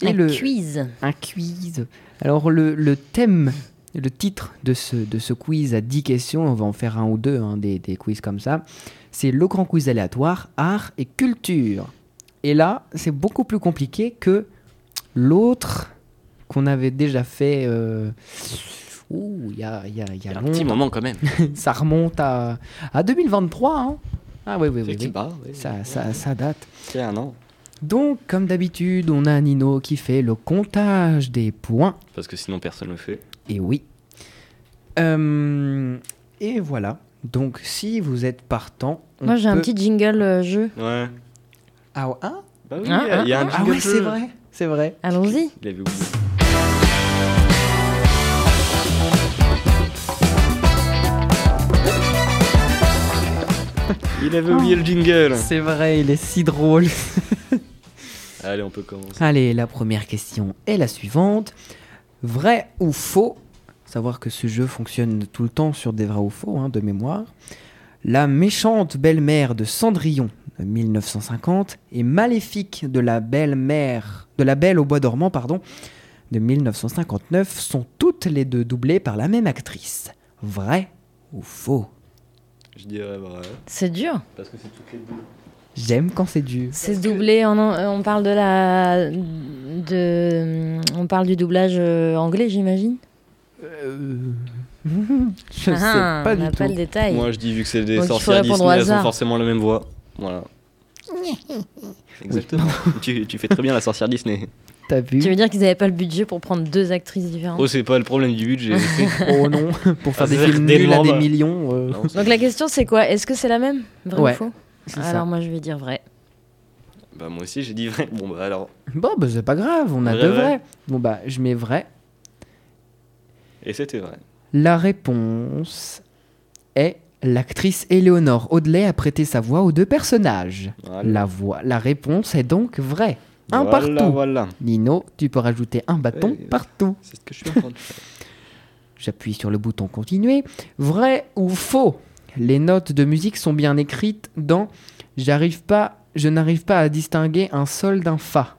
Et Un le- quiz. un quiz. Alors le, le thème, le titre de ce, de ce quiz à 10 questions, on va en faire un ou deux, hein, des, des quiz comme ça, c'est le grand quiz aléatoire, art et culture. Et là, c'est beaucoup plus compliqué que l'autre qu'on avait déjà fait... euh, ouh, il y a, y a, y a Il y a un petit moment quand même. Ça remonte à, à 2023. hein. Ah oui, oui, oui. oui. Ouais. Ça, ça, ça date. C'est un an. Donc, comme d'habitude, on a Nino qui fait le comptage des points. Parce que sinon personne le fait. Et oui. Euh, et voilà. Donc, si vous êtes partant. on Moi j'ai un petit jingle euh, jeu. Ouais. Ah, ouais, hein Bah oui, Hein, il y a un Ah jingle ouais, c'est vrai. C'est vrai. Allons-y. Il avait oublié. Le jingle. C'est vrai, il est si drôle. Allez, on peut commencer. Allez, la première question est la suivante. Vrai ou faux? Savoir que ce jeu fonctionne tout le temps sur des vrais ou faux, hein, de mémoire. La méchante belle-mère de Cendrillon de 1950 et Maléfique de la belle-mère de la Belle au bois dormant pardon de 1959 sont toutes les deux doublées par la même actrice. Vrai ou faux? Je dirais vrai. C'est dur. Parce que c'est toutes les deux. J'aime quand c'est dur. C'est doublé en an- on parle de la de on parle du doublage euh, anglais, j'imagine. Euh, Je Ah, sais pas on du n'a tout. pas le détail. Moi, je dis, vu que c'est des Donc, sorcières Disney, elles ont forcément la même voix. Voilà. Exactement. tu, tu fais très bien la sorcière Disney. T'as vu Tu veux dire qu'ils n'avaient pas le budget pour prendre deux actrices différentes Oh, c'est pas le problème du budget. Oh non, pour faire Ah, des films nuls à des millions. euh, Non, Donc la question c'est quoi? Est-ce que c'est la même? Vrai Ouais, ou faux? Alors ça. moi je vais dire vrai. Bah, moi aussi, j'ai dit vrai. Bon, bah alors. Bon, bah c'est pas grave, on a Vrai, deux vrai. vrais. Bon, bah je mets vrai. Et c'était vrai. La réponse est l'actrice Éléonore Audley a prêté sa voix aux deux personnages. Voilà. La voix, la réponse est donc vraie. Un voilà, partout. Voilà. Nino, tu peux rajouter un bâton Ouais. partout. C'est ce que je suis en train de faire. J'appuie sur le bouton continuer. Vrai ou faux Les notes de musique sont bien écrites dans J'arrive pas, je n'arrive pas à distinguer un sol d'un fa.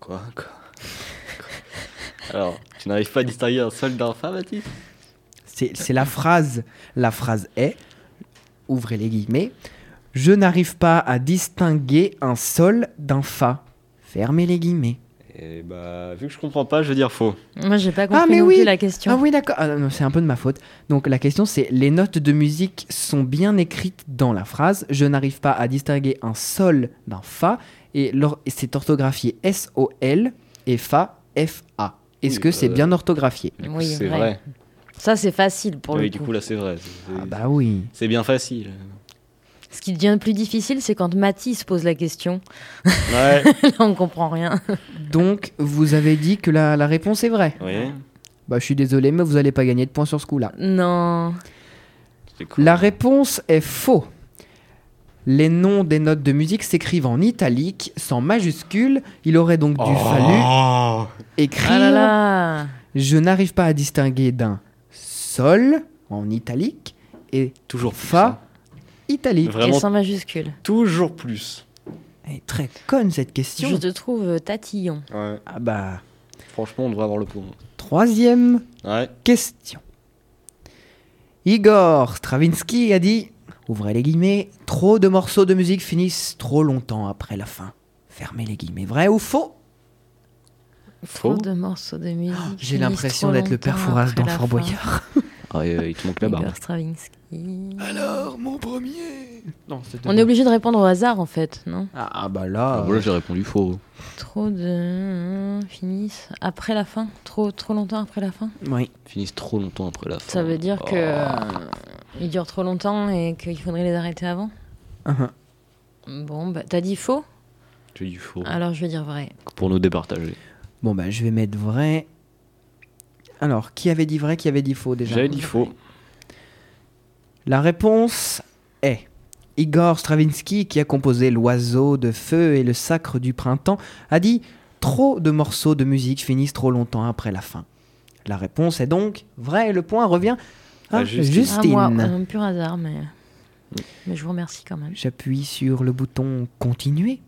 Quoi, quoi Alors, tu n'arrives pas à distinguer un seul d'un fa, Baptiste? C'est c'est la phrase. La phrase est, ouvrez les guillemets, je n'arrive pas à distinguer un sol d'un fa. Fermez les guillemets. Et bah, vu que je comprends pas, je vais dire faux. Moi j'ai pas compris Ah, mais non oui. plus la question. Ah oui, d'accord. Ah, non, c'est un peu de ma faute. Donc la question c'est les notes de musique sont bien écrites dans la phrase. Je n'arrive pas à distinguer un sol d'un fa et, c'est orthographié S-O-L et fa F-A. Est-ce Oui, que c'est euh, bien orthographié? coup, Oui, c'est vrai. vrai. Ça c'est facile pour oui, le du coup. coup, là, c'est vrai. Ah bah oui. C'est bien facile. Ce qui devient plus difficile c'est quand Mathis pose la question. Ouais. Là on comprend rien. Donc vous avez dit que la, la réponse est vraie. oui. Bah je suis désolé mais vous n'allez pas gagner de points sur ce coup-là. Non. C'est cool. La réponse est faux. Les noms des notes de musique s'écrivent en italique, sans majuscule. Il aurait donc dû fallu Oh. écrire Ah là là. Je n'arrive pas à distinguer d'un sol en italique et Toujours fa. Italique. Vraiment Et sans majuscule. toujours plus. Elle est très conne cette question. Je te trouve euh, tatillon. Ouais. Ah bah, Franchement, on devrait avoir le point. troisième Ouais. question. Igor Stravinsky a dit, ouvrez les guillemets, trop de morceaux de musique finissent trop longtemps après la fin. Fermez les guillemets. Vrai ou faux? Trop Faux. de morceaux de musique. Oh, J'ai l'impression d'être le père Fouras dans Fort. Boyard. Ah, euh, il te manque la barbe. Igor Stravinsky. Alors, mon premier Non, On est obligé de répondre au hasard en fait, non? Ah, ah bah là... Ah, voilà, j'ai répondu faux. Trop de finissent après la fin, trop trop longtemps après la fin? euh, Oui. Finissent trop longtemps après la fin. Ça veut dire que euh, ils durent trop longtemps et qu'il faudrait les arrêter avant? Uh-huh. Bon, bah t'as dit faux, J'ai dit faux. alors je vais dire vrai. Pour nous départager. Bon bah je vais mettre vrai. Alors, qui avait dit vrai, qui avait dit faux déjà J'avais dit faux. La réponse est Igor Stravinsky, qui a composé L'oiseau de feu et le sacre du printemps, a dit Trop de morceaux de musique finissent trop longtemps après la fin. La réponse est donc vraie et le point revient à À Justine. Justine. Ah, moi, un pur hasard, mais mais je vous remercie quand même. J'appuie sur le bouton Continuer.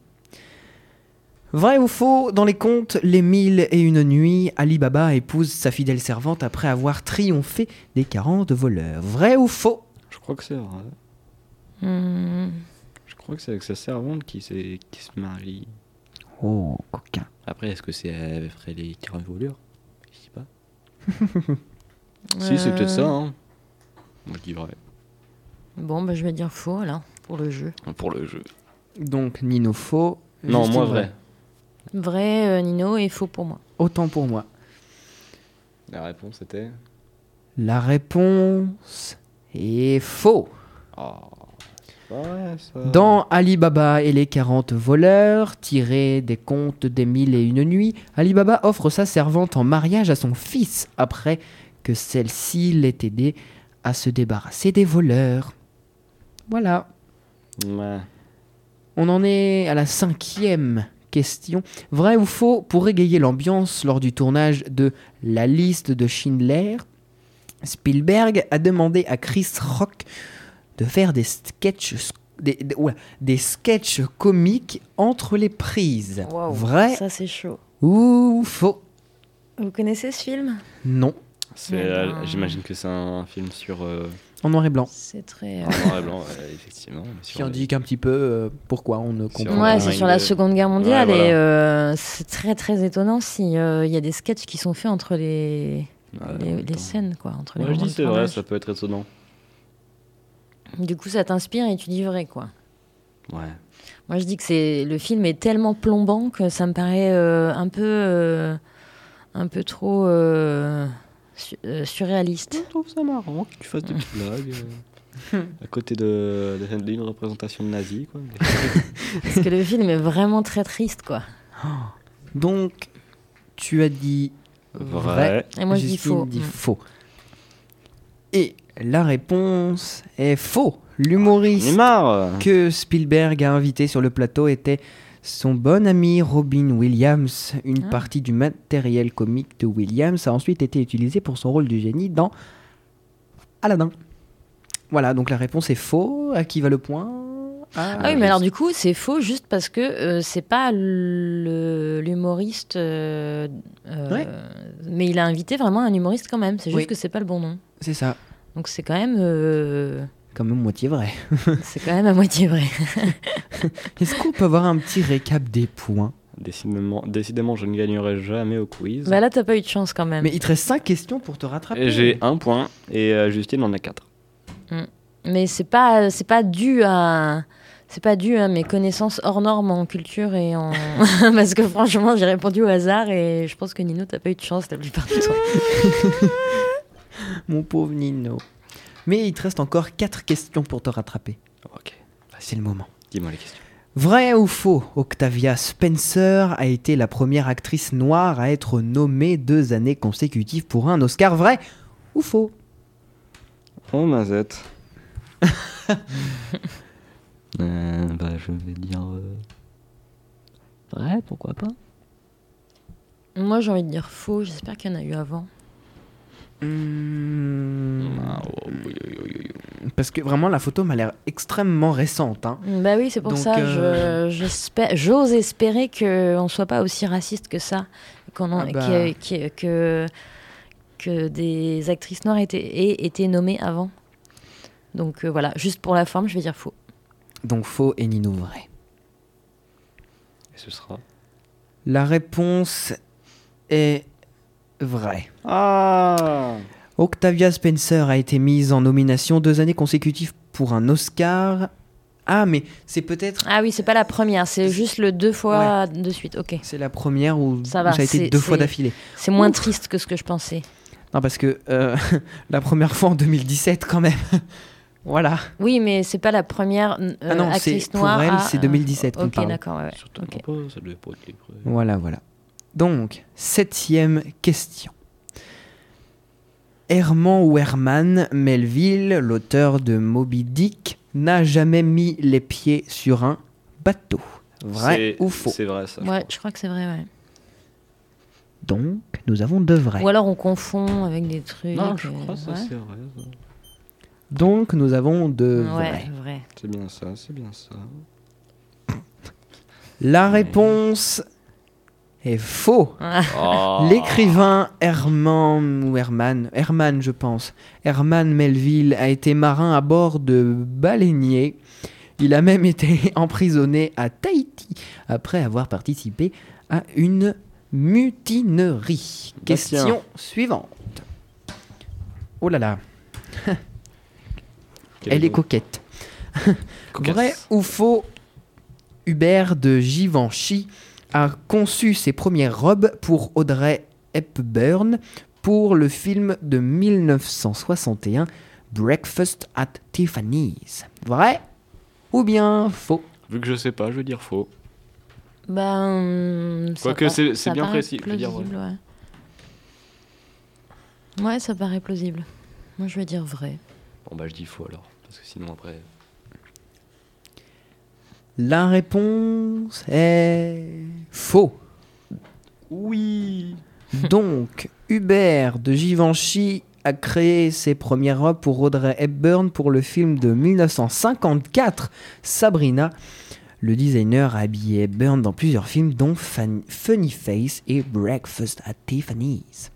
Vrai ou faux, dans les contes Les Mille et une nuits, Ali Baba épouse sa fidèle servante après avoir triomphé des 40 voleurs. Vrai ou faux? Je crois que c'est vrai. Hmm, Je crois que c'est avec sa servante qui, qui se marie. Oh, coquin. Après, est-ce que c'est avec les 40 voleurs? Je sais pas. Si, c'est peut-être euh, ça. Hein. Moi, je dis vrai. Bon, bah je vais dire faux alors pour le jeu. Pour le jeu. Donc Nino faux. Non, moi, vrai. Vrai euh, Nino et faux pour moi. Autant pour moi. La réponse était. La réponse est faux. Ah. Ouais, ça. Dans Ali Baba et les 40 voleurs, tiré des contes des mille et une nuits, Ali Baba offre sa servante en mariage à son fils après que celle-ci l'ait aidé à se débarrasser des voleurs. Voilà. Ouais. On en est à la cinquième question. Vrai ou faux, pour égayer l'ambiance lors du tournage de La liste de Schindler, Spielberg a demandé à Chris Rock de faire des sketchs, des, des, oula, des sketchs comiques entre les prises. Vrai Ça, c'est chaud. ou faux? Vous connaissez ce film? Non. Euh. J'imagine que c'est un film sur. Euh, En noir et blanc. C'est très. euh, en noir et blanc, ouais, effectivement. mais Qui indique un petit peu euh, pourquoi on ne comprend Ouais, pas. c'est Ouais, sur la Seconde Guerre mondiale Ouais, voilà. et euh, c'est très très étonnant si euh, il y a des sketchs qui sont faits entre les, les, les scènes quoi, entre les je dis c'est vrai, ça peut être étonnant. Du coup, ça t'inspire et tu dis vrai quoi. Ouais. Moi, je dis que c'est le film est tellement plombant que ça me paraît euh, un peu euh, un peu trop euh, su- euh, surréaliste. Je trouve ça marrant que tu fasses des petites blagues. euh, à côté de, de- d'une représentation de nazi, quoi. Parce que le film est vraiment très triste quoi. Donc, tu as dit vrai. Et moi, je dis Justine faux. dit Mm. faux. Et la réponse est faux. L'humoriste que Spielberg a invité sur le plateau était son bon ami Robin Williams. Une Ah. partie du matériel comique de Williams a ensuite été utilisée pour son rôle du génie dans Aladdin. Voilà, donc la réponse est faux. À qui va le point? Ah oui, mais alors du coup, c'est faux juste parce que euh, c'est pas l'humoriste. euh, euh, Ouais. Mais il a invité vraiment un humoriste quand même. C'est juste Oui. que c'est pas le bon nom. C'est ça. Donc c'est quand même, Quand même moitié vrai. c'est quand même à moitié vrai. Est-ce qu'on peut avoir un petit récap des points? Décidément, décidément, je ne gagnerai jamais au quiz. bah là, t'as pas eu de chance quand même. Mais il te reste 5 questions pour te rattraper. J'ai un point et euh, Justine en a quatre. Mais c'est pas, c'est pas dû à, c'est pas dû à mes connaissances hors normes en culture et en, parce que franchement, j'ai répondu au hasard et je pense que Nino, t'as pas eu de chance la plupart du temps. Mon pauvre Nino. Mais il te reste encore 4 questions pour te rattraper. Ok, C'est le moment. dis-moi les questions. Vrai ou faux Octavia Spencer a été la première actrice noire à être nommée deux années consécutives pour un Oscar. Vrai ou faux? Oh, Mazette. Euh, bah, je vais dire. euh, Vrai, pourquoi pas? Moi, j'ai envie de dire faux. J'espère qu'il y en a eu avant. Hmm, Ah, oh. Parce que vraiment, la photo m'a l'air extrêmement récente. hein. Bah oui, c'est pour Donc, ça. euh, J'ose espérer qu'on ne soit pas aussi raciste que ça. Qu'on en- Ah bah. que, que des actrices noires étaient, aient été nommées avant. Donc euh, voilà, juste pour la forme, je vais dire faux. Donc faux et Nino vrai. Et ce sera? La réponse est vraie. Ah Octavia Spencer a été mise en nomination deux années consécutives pour un Oscar. Ah, mais c'est peut-être. Ah oui, c'est pas la première, c'est juste le deux fois de suite. Ok, C'est la première où Ça où va, ça a été deux fois d'affilée. c'est moins Ouf. triste que ce que je pensais. Non, parce que euh, la première fois en 2017, quand même. voilà. Oui, mais c'est pas la première euh, Ah non, c'est- actrice pour noire. elle, à- c'est 2017 qu'on Ok, d'accord, ouais, ouais. Certainement Ok. pas, ça devait pas être les. Voilà, voilà. Donc, septième question. Herman ou Herman Melville, l'auteur de Moby Dick, n'a jamais mis les pieds sur un bateau. Vrai ou faux? C'est vrai, ça. je Ouais, crois. je crois que c'est vrai, ouais. Donc, nous avons deux vrais. Ou alors on confond avec des trucs. Non, je euh, crois que ça, ouais. c'est vrai. ça. Donc, nous avons deux Ouais, vrais. vrai. C'est bien ça, c'est bien ça. La réponse est faux. Ah, Oh. L'écrivain Herman ou Herman, Herman je pense, Herman Melville a été marin à bord de baleiniers. Il a même été emprisonné à Tahiti après avoir participé à une mutinerie. Bah, Question tiens. suivante. Oh là là, elle est coquette. Vrai ou faux Hubert de Givenchy a conçu ses premières robes pour Audrey Hepburn pour le film de 1961 Breakfast at Tiffany's. Vrai ou bien faux? Vu que je sais pas, je vais dire faux. Ben. Quoique c'est- bien précis, je veux dire, ouais. Ouais, ça paraît plausible. Moi, je vais dire vrai. Bon, bah, je dis faux alors. Parce que sinon, après. La réponse est faux. Oui Donc, Hubert de Givenchy a créé ses premières robes pour Audrey Hepburn pour le film de 1954 Sabrina. Le designer a habillé Hepburn dans plusieurs films dont Funny Face et Breakfast at Tiffany's.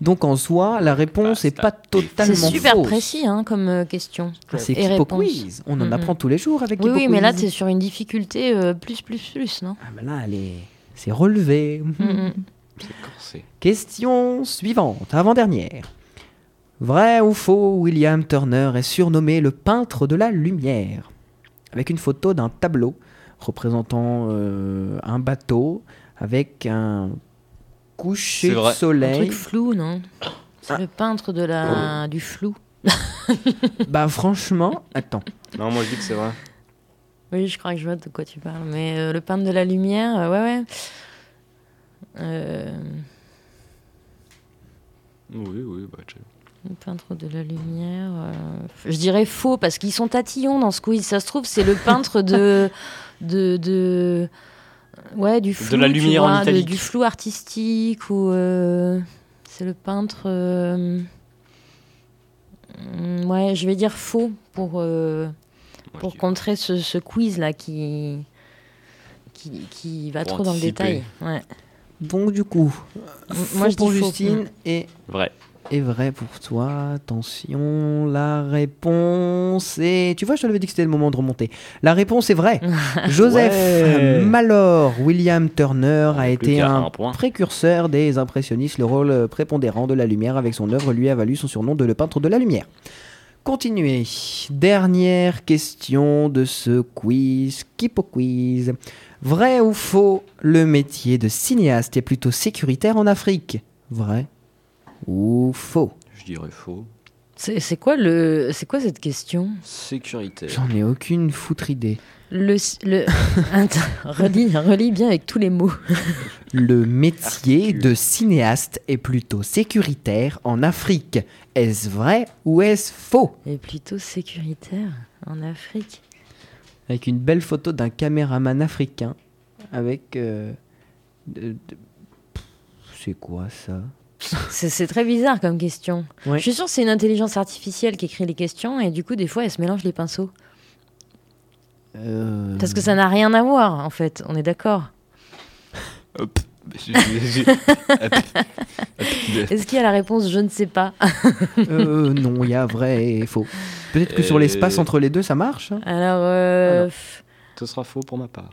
Donc en soi, la réponse n'est pas totalement C'est super fausse. précis hein, comme euh, question. C'est Et Kipo réponse. Quiz. On en Mhm. apprend tous les jours avec Oui, Kipo oui, mais là, c'est sur une difficulté euh, plus, plus, plus, non? Ah, ben là, elle est- c'est relevé. Mhm. C'est corsé. Question suivante, avant-dernière. Vrai ou faux, William Turner est surnommé le peintre de la lumière Avec une photo d'un tableau représentant euh, un bateau avec un coucher de. Un soleil. truc flou, non C'est Ah. le peintre de la... du flou. bah franchement, attends. Non, moi je dis que c'est vrai. Oui, je crois que je vois de quoi tu parles. Mais euh, le peintre de la lumière, euh, ouais, ouais. Euh, Oui, oui, bah, tu- le peintre de la lumière. euh, Je dirais faux, parce qu'ils sont tatillons dans ce quiz. Ça se trouve, c'est le peintre de. de, de... Ouais, du flou. la tu lumière en vois, de- italique. Du flou artistique, ou. euh, C'est le peintre. euh, Ouais, je vais dire faux pour. euh, moi, pour contrer ce, ce quiz là qui qui, qui va Pour trop dans le anticiper. détail. Ouais. Donc du coup, M- faux Moi je pour dis faux. Justine et Vrai. Est vrai pour toi. Attention, la réponse est... Tu vois, je te l'avais dit que c'était le moment de remonter. La réponse est vraie. Joseph Ouais. Malor William Turner a été un un précurseur des impressionnistes. Le rôle prépondérant de la lumière avec son œuvre lui a valu son surnom de le peintre de la lumière. Continuez. Dernière question de ce quiz, Kipo Quiz. Vrai ou faux, le métier de cinéaste est plutôt sécuritaire en Afrique? Vrai ou faux Je dirais faux. C'est quoi le c'est quoi cette question? Sécurité. J'en ai aucune foutre idée. Le le Attends, relis relis bien avec tous les mots. Le métier de cinéaste est plutôt sécuritaire en Afrique. Est-ce vrai ou est-ce faux? Et plutôt sécuritaire en Afrique. Avec une belle photo d'un caméraman africain. Avec... euh, de- de- Pff, C'est quoi ça? C'est très bizarre comme question. Ouais. Je suis sûre que c'est une intelligence artificielle qui écrit les questions et du coup des fois elle se mélange les pinceaux. Euh, Parce que ça n'a rien à voir en fait, on est d'accord. Est-ce qu'il y a la réponse Je ne sais pas. euh, non, il y a vrai et faux. Peut-être que sur Euh, l'espace entre les deux, ça marche hein Alors, euh, pff, Ce sera faux pour ma part.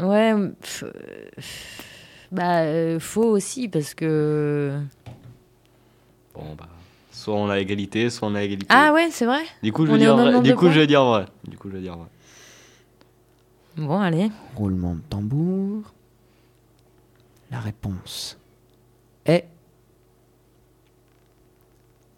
ouais, pff, bah euh, faux aussi parce que. Bon, bah. Soit on a égalité, soit on a égalité. Ah ouais, c'est vrai. Du coup, je dire vrai. Du coup, vais dire vrai. Du coup, je vais dire vrai. Bon, allez. Roulement de tambour. La réponse est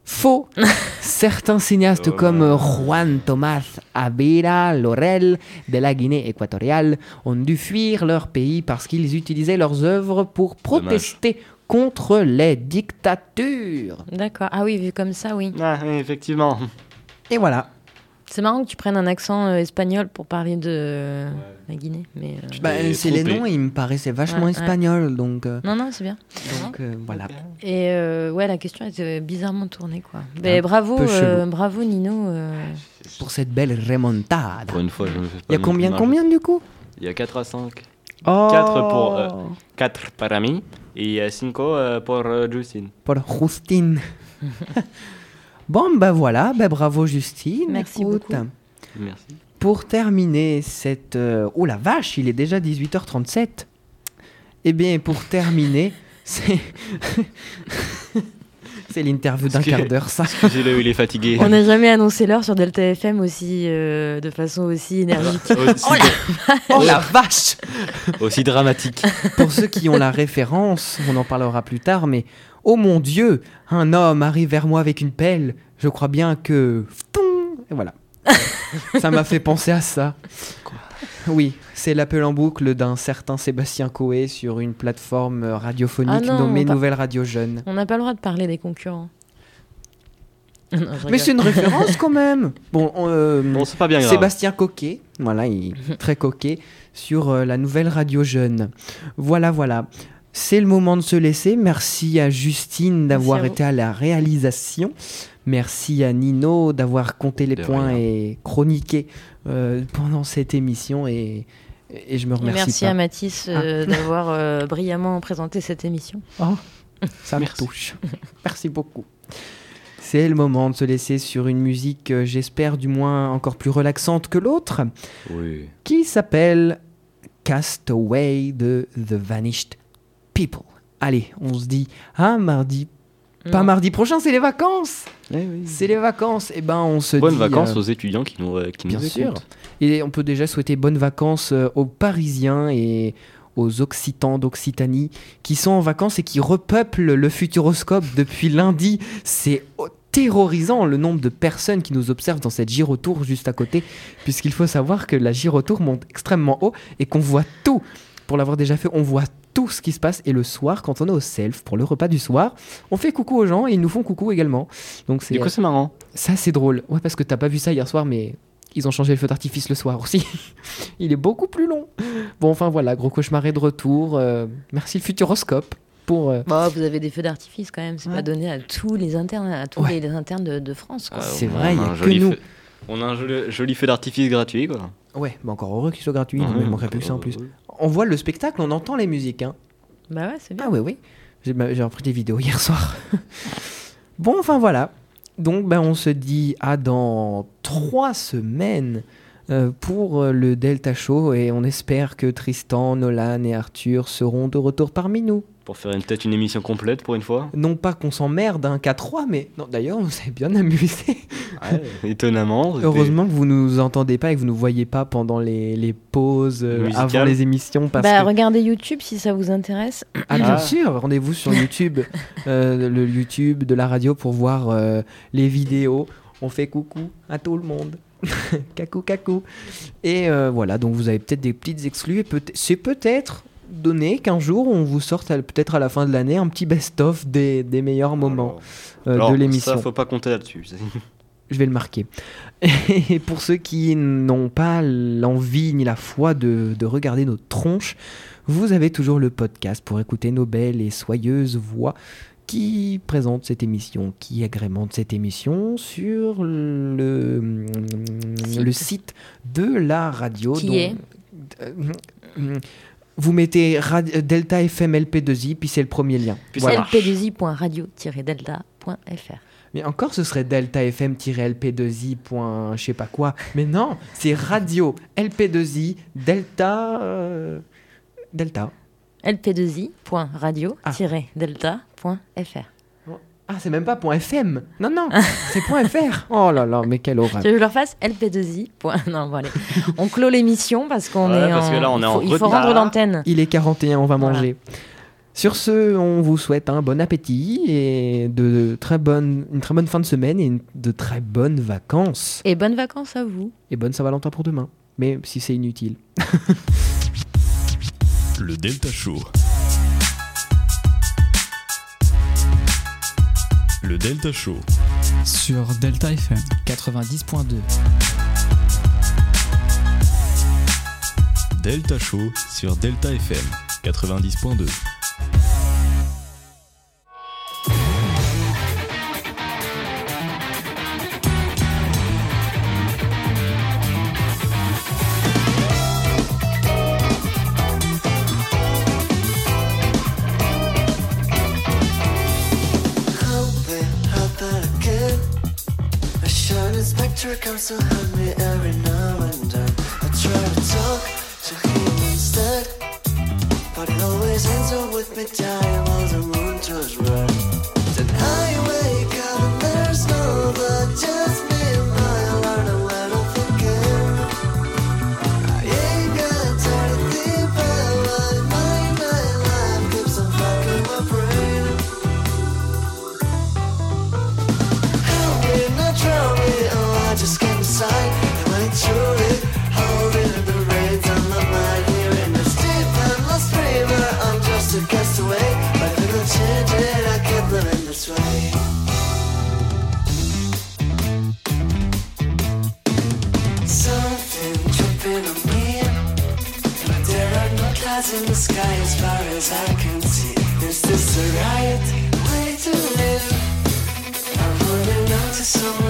faux. Certains cinéastes Oh. comme Juan Tomás Avila Laurel de la Guinée équatoriale ont dû fuir leur pays parce qu'ils utilisaient leurs œuvres pour protester contre les dictatures. D'accord. Ah oui, vu comme ça, oui. Ah, oui, effectivement. Et voilà. C'est marrant que tu prennes un accent euh, espagnol pour parler de euh, la Guinée, mais. euh, Bah, c'est les noms, ils me paraissaient vachement Ouais, ouais. espagnols, donc, euh, Non, non, c'est bien. donc euh, voilà. Et euh, ouais, la question était bizarrement tournée, quoi. Mais Un bravo, euh, bravo Nino. euh, Pour cette belle remontada. Pour une fois, je me fais pas Il y a combien, combien du coup? Il y a 4 à 5. oh. Quatre pour, euh, 4 para mí et 5 pour euh, Justine. Pour Justine. bon, ben voilà, ben bravo Justine. Merci Écoute, beaucoup. Merci. Pour terminer cette... euh, Oh la vache, il est déjà 18h37. Eh bien, pour terminer, c'est... c'est l'interview d'un quart d'heure, ça. Excusez-le, il est fatigué. On n'a jamais annoncé l'heure sur Delta FM aussi, euh, de façon aussi énergique. aussi, Oh la vache aussi dramatique. Pour ceux qui ont la référence, on en parlera plus tard, mais oh mon Dieu, un homme arrive vers moi avec une pelle. Je crois bien que. Et voilà. ça m'a fait penser à ça. Oui, c'est l'appel en boucle d'un certain Sébastien Coé sur une plateforme radiophonique Ah non, nommée Nouvelle Radio Jeune. On n'a pas le droit de parler des concurrents. Non, Mais c'est une référence quand même. Bon, on, euh, Bon, c'est pas bien grave. Sébastien Coquet, voilà, il est très coquet sur euh, la nouvelle radio jeune. Voilà, voilà. C'est le moment de se laisser. Merci à Justine d'avoir été à la réalisation. Merci à Nino d'avoir compté les De points rien. et chroniqué euh, pendant cette émission. Et, et je me Et remercie. merci pas. à Mathis euh, d'avoir euh, brillamment présenté cette émission. Ça me touche. Merci beaucoup. C'est le moment de se laisser sur une musique, euh, j'espère du moins encore plus relaxante que l'autre, Oui. qui s'appelle Cast Away de The Vanished People. Allez, on se dit à mardi. Pas mardi prochain, c'est les vacances. C'est les vacances. Et ben, on se Bonnes dit. vacances euh, aux étudiants qui nous, euh, qui Bien nous sûr. écoutent. Et on peut déjà souhaiter bonnes vacances euh, aux Parisiens et aux Occitans d'Occitanie qui sont en vacances et qui repeuplent le Futuroscope depuis lundi. C'est terrorisant le nombre de personnes qui nous observent dans cette gyrotour juste à côté, puisqu'il faut savoir que la gyrotour monte extrêmement haut et qu'on voit tout. Pour l'avoir déjà fait, on voit tout ce qui se passe. Et le soir, quand on est au self pour le repas du soir, on fait coucou aux gens et ils nous font coucou également. Donc c'est Du coup, c'est marrant. ça, c'est drôle. Ouais, parce que t'as pas vu ça hier soir, mais ils ont changé le feu d'artifice le soir aussi. Il est beaucoup plus long. Bon, enfin voilà, gros cauchemar est de retour. Euh, merci le Futuroscope pour. euh, Bon, vous avez des feux d'artifice quand même, c'est Ouais. pas donné à tous les internes, à tous Ouais. les, les internes de, de France. quoi. Euh, C'est on vrai, il y a que nous. feu- On a un joli, joli feu d'artifice gratuit, quoi. Ouais, mais encore heureux qu'il soit gratuit. Il ne manquerait plus que ça en plus. On voit le spectacle, on entend les musiques. Hein. Bah ouais, c'est bien. Ah oui, oui. J'ai bah, repris des vidéos hier soir. bon, enfin voilà. Donc, ben, on se dit à dans trois semaines euh, pour euh, le Delta Show et on espère que Tristan, Nolan et Arthur seront de retour parmi nous. Pour faire peut-être une émission complète pour une fois. Non pas qu'on s'emmerde un qu'à trois, mais non, d'ailleurs, on s'est bien amusé. Étonnamment. Heureusement que vous nous entendez pas et que vous nous voyez pas pendant les, les pauses euh, avant les émissions. Parce Bah, que... regardez YouTube si ça vous intéresse. Ah, bien Ah. sûr, rendez-vous sur YouTube, euh, le YouTube de la radio pour voir euh, les vidéos. On fait coucou à tout le monde. cacou, cacou. Et euh, voilà, donc vous avez peut-être des petites exclus. peut C'est peut-être donné qu'un jour on vous sorte peut-être à la fin de l'année un petit best-of des, des meilleurs moments euh, Alors, de l'émission. Ça, faut pas compter là-dessus. Je vais le marquer. Et pour ceux qui n'ont pas l'envie ni la foi de, de regarder nos tronches, vous avez toujours le podcast pour écouter nos belles et soyeuses voix qui présentent cette émission, qui agrémentent cette émission sur le, Site. le site de la radio. Qui dont- est Euh, Vous mettez rad- Delta FM LP2I, puis c'est le premier lien. Voilà. ça marche. lp2i.radio-delta.fr. Mais encore, ce serait delta fm-lp2i. Je sais pas quoi. Mais non, c'est radio lp2i delta. euh, delta. lp2i.radio-delta.fr. Ah, c'est même pas point .fm. Non, non, c'est point .fr. Oh là là, mais quelle horreur. Tu veux que je leur fasse lp2i. point- Non, bon, allez. On clôt l'émission parce qu'on Ouais, est parce en... que là, on est il en faut, il faut rendre l'antenne. Il est 41, on va Voilà. manger. Sur ce, on vous souhaite un bon appétit et de très bonnes, une très bonne fin de semaine et une- de très bonnes vacances. Et bonnes vacances à vous. Et bonne Saint-Valentin pour demain. Mais si c'est inutile. Le Delta Show. Le Delta Show. Sur Delta FM 90.2. Delta Show sur Delta FM 90.2. So hungry. So.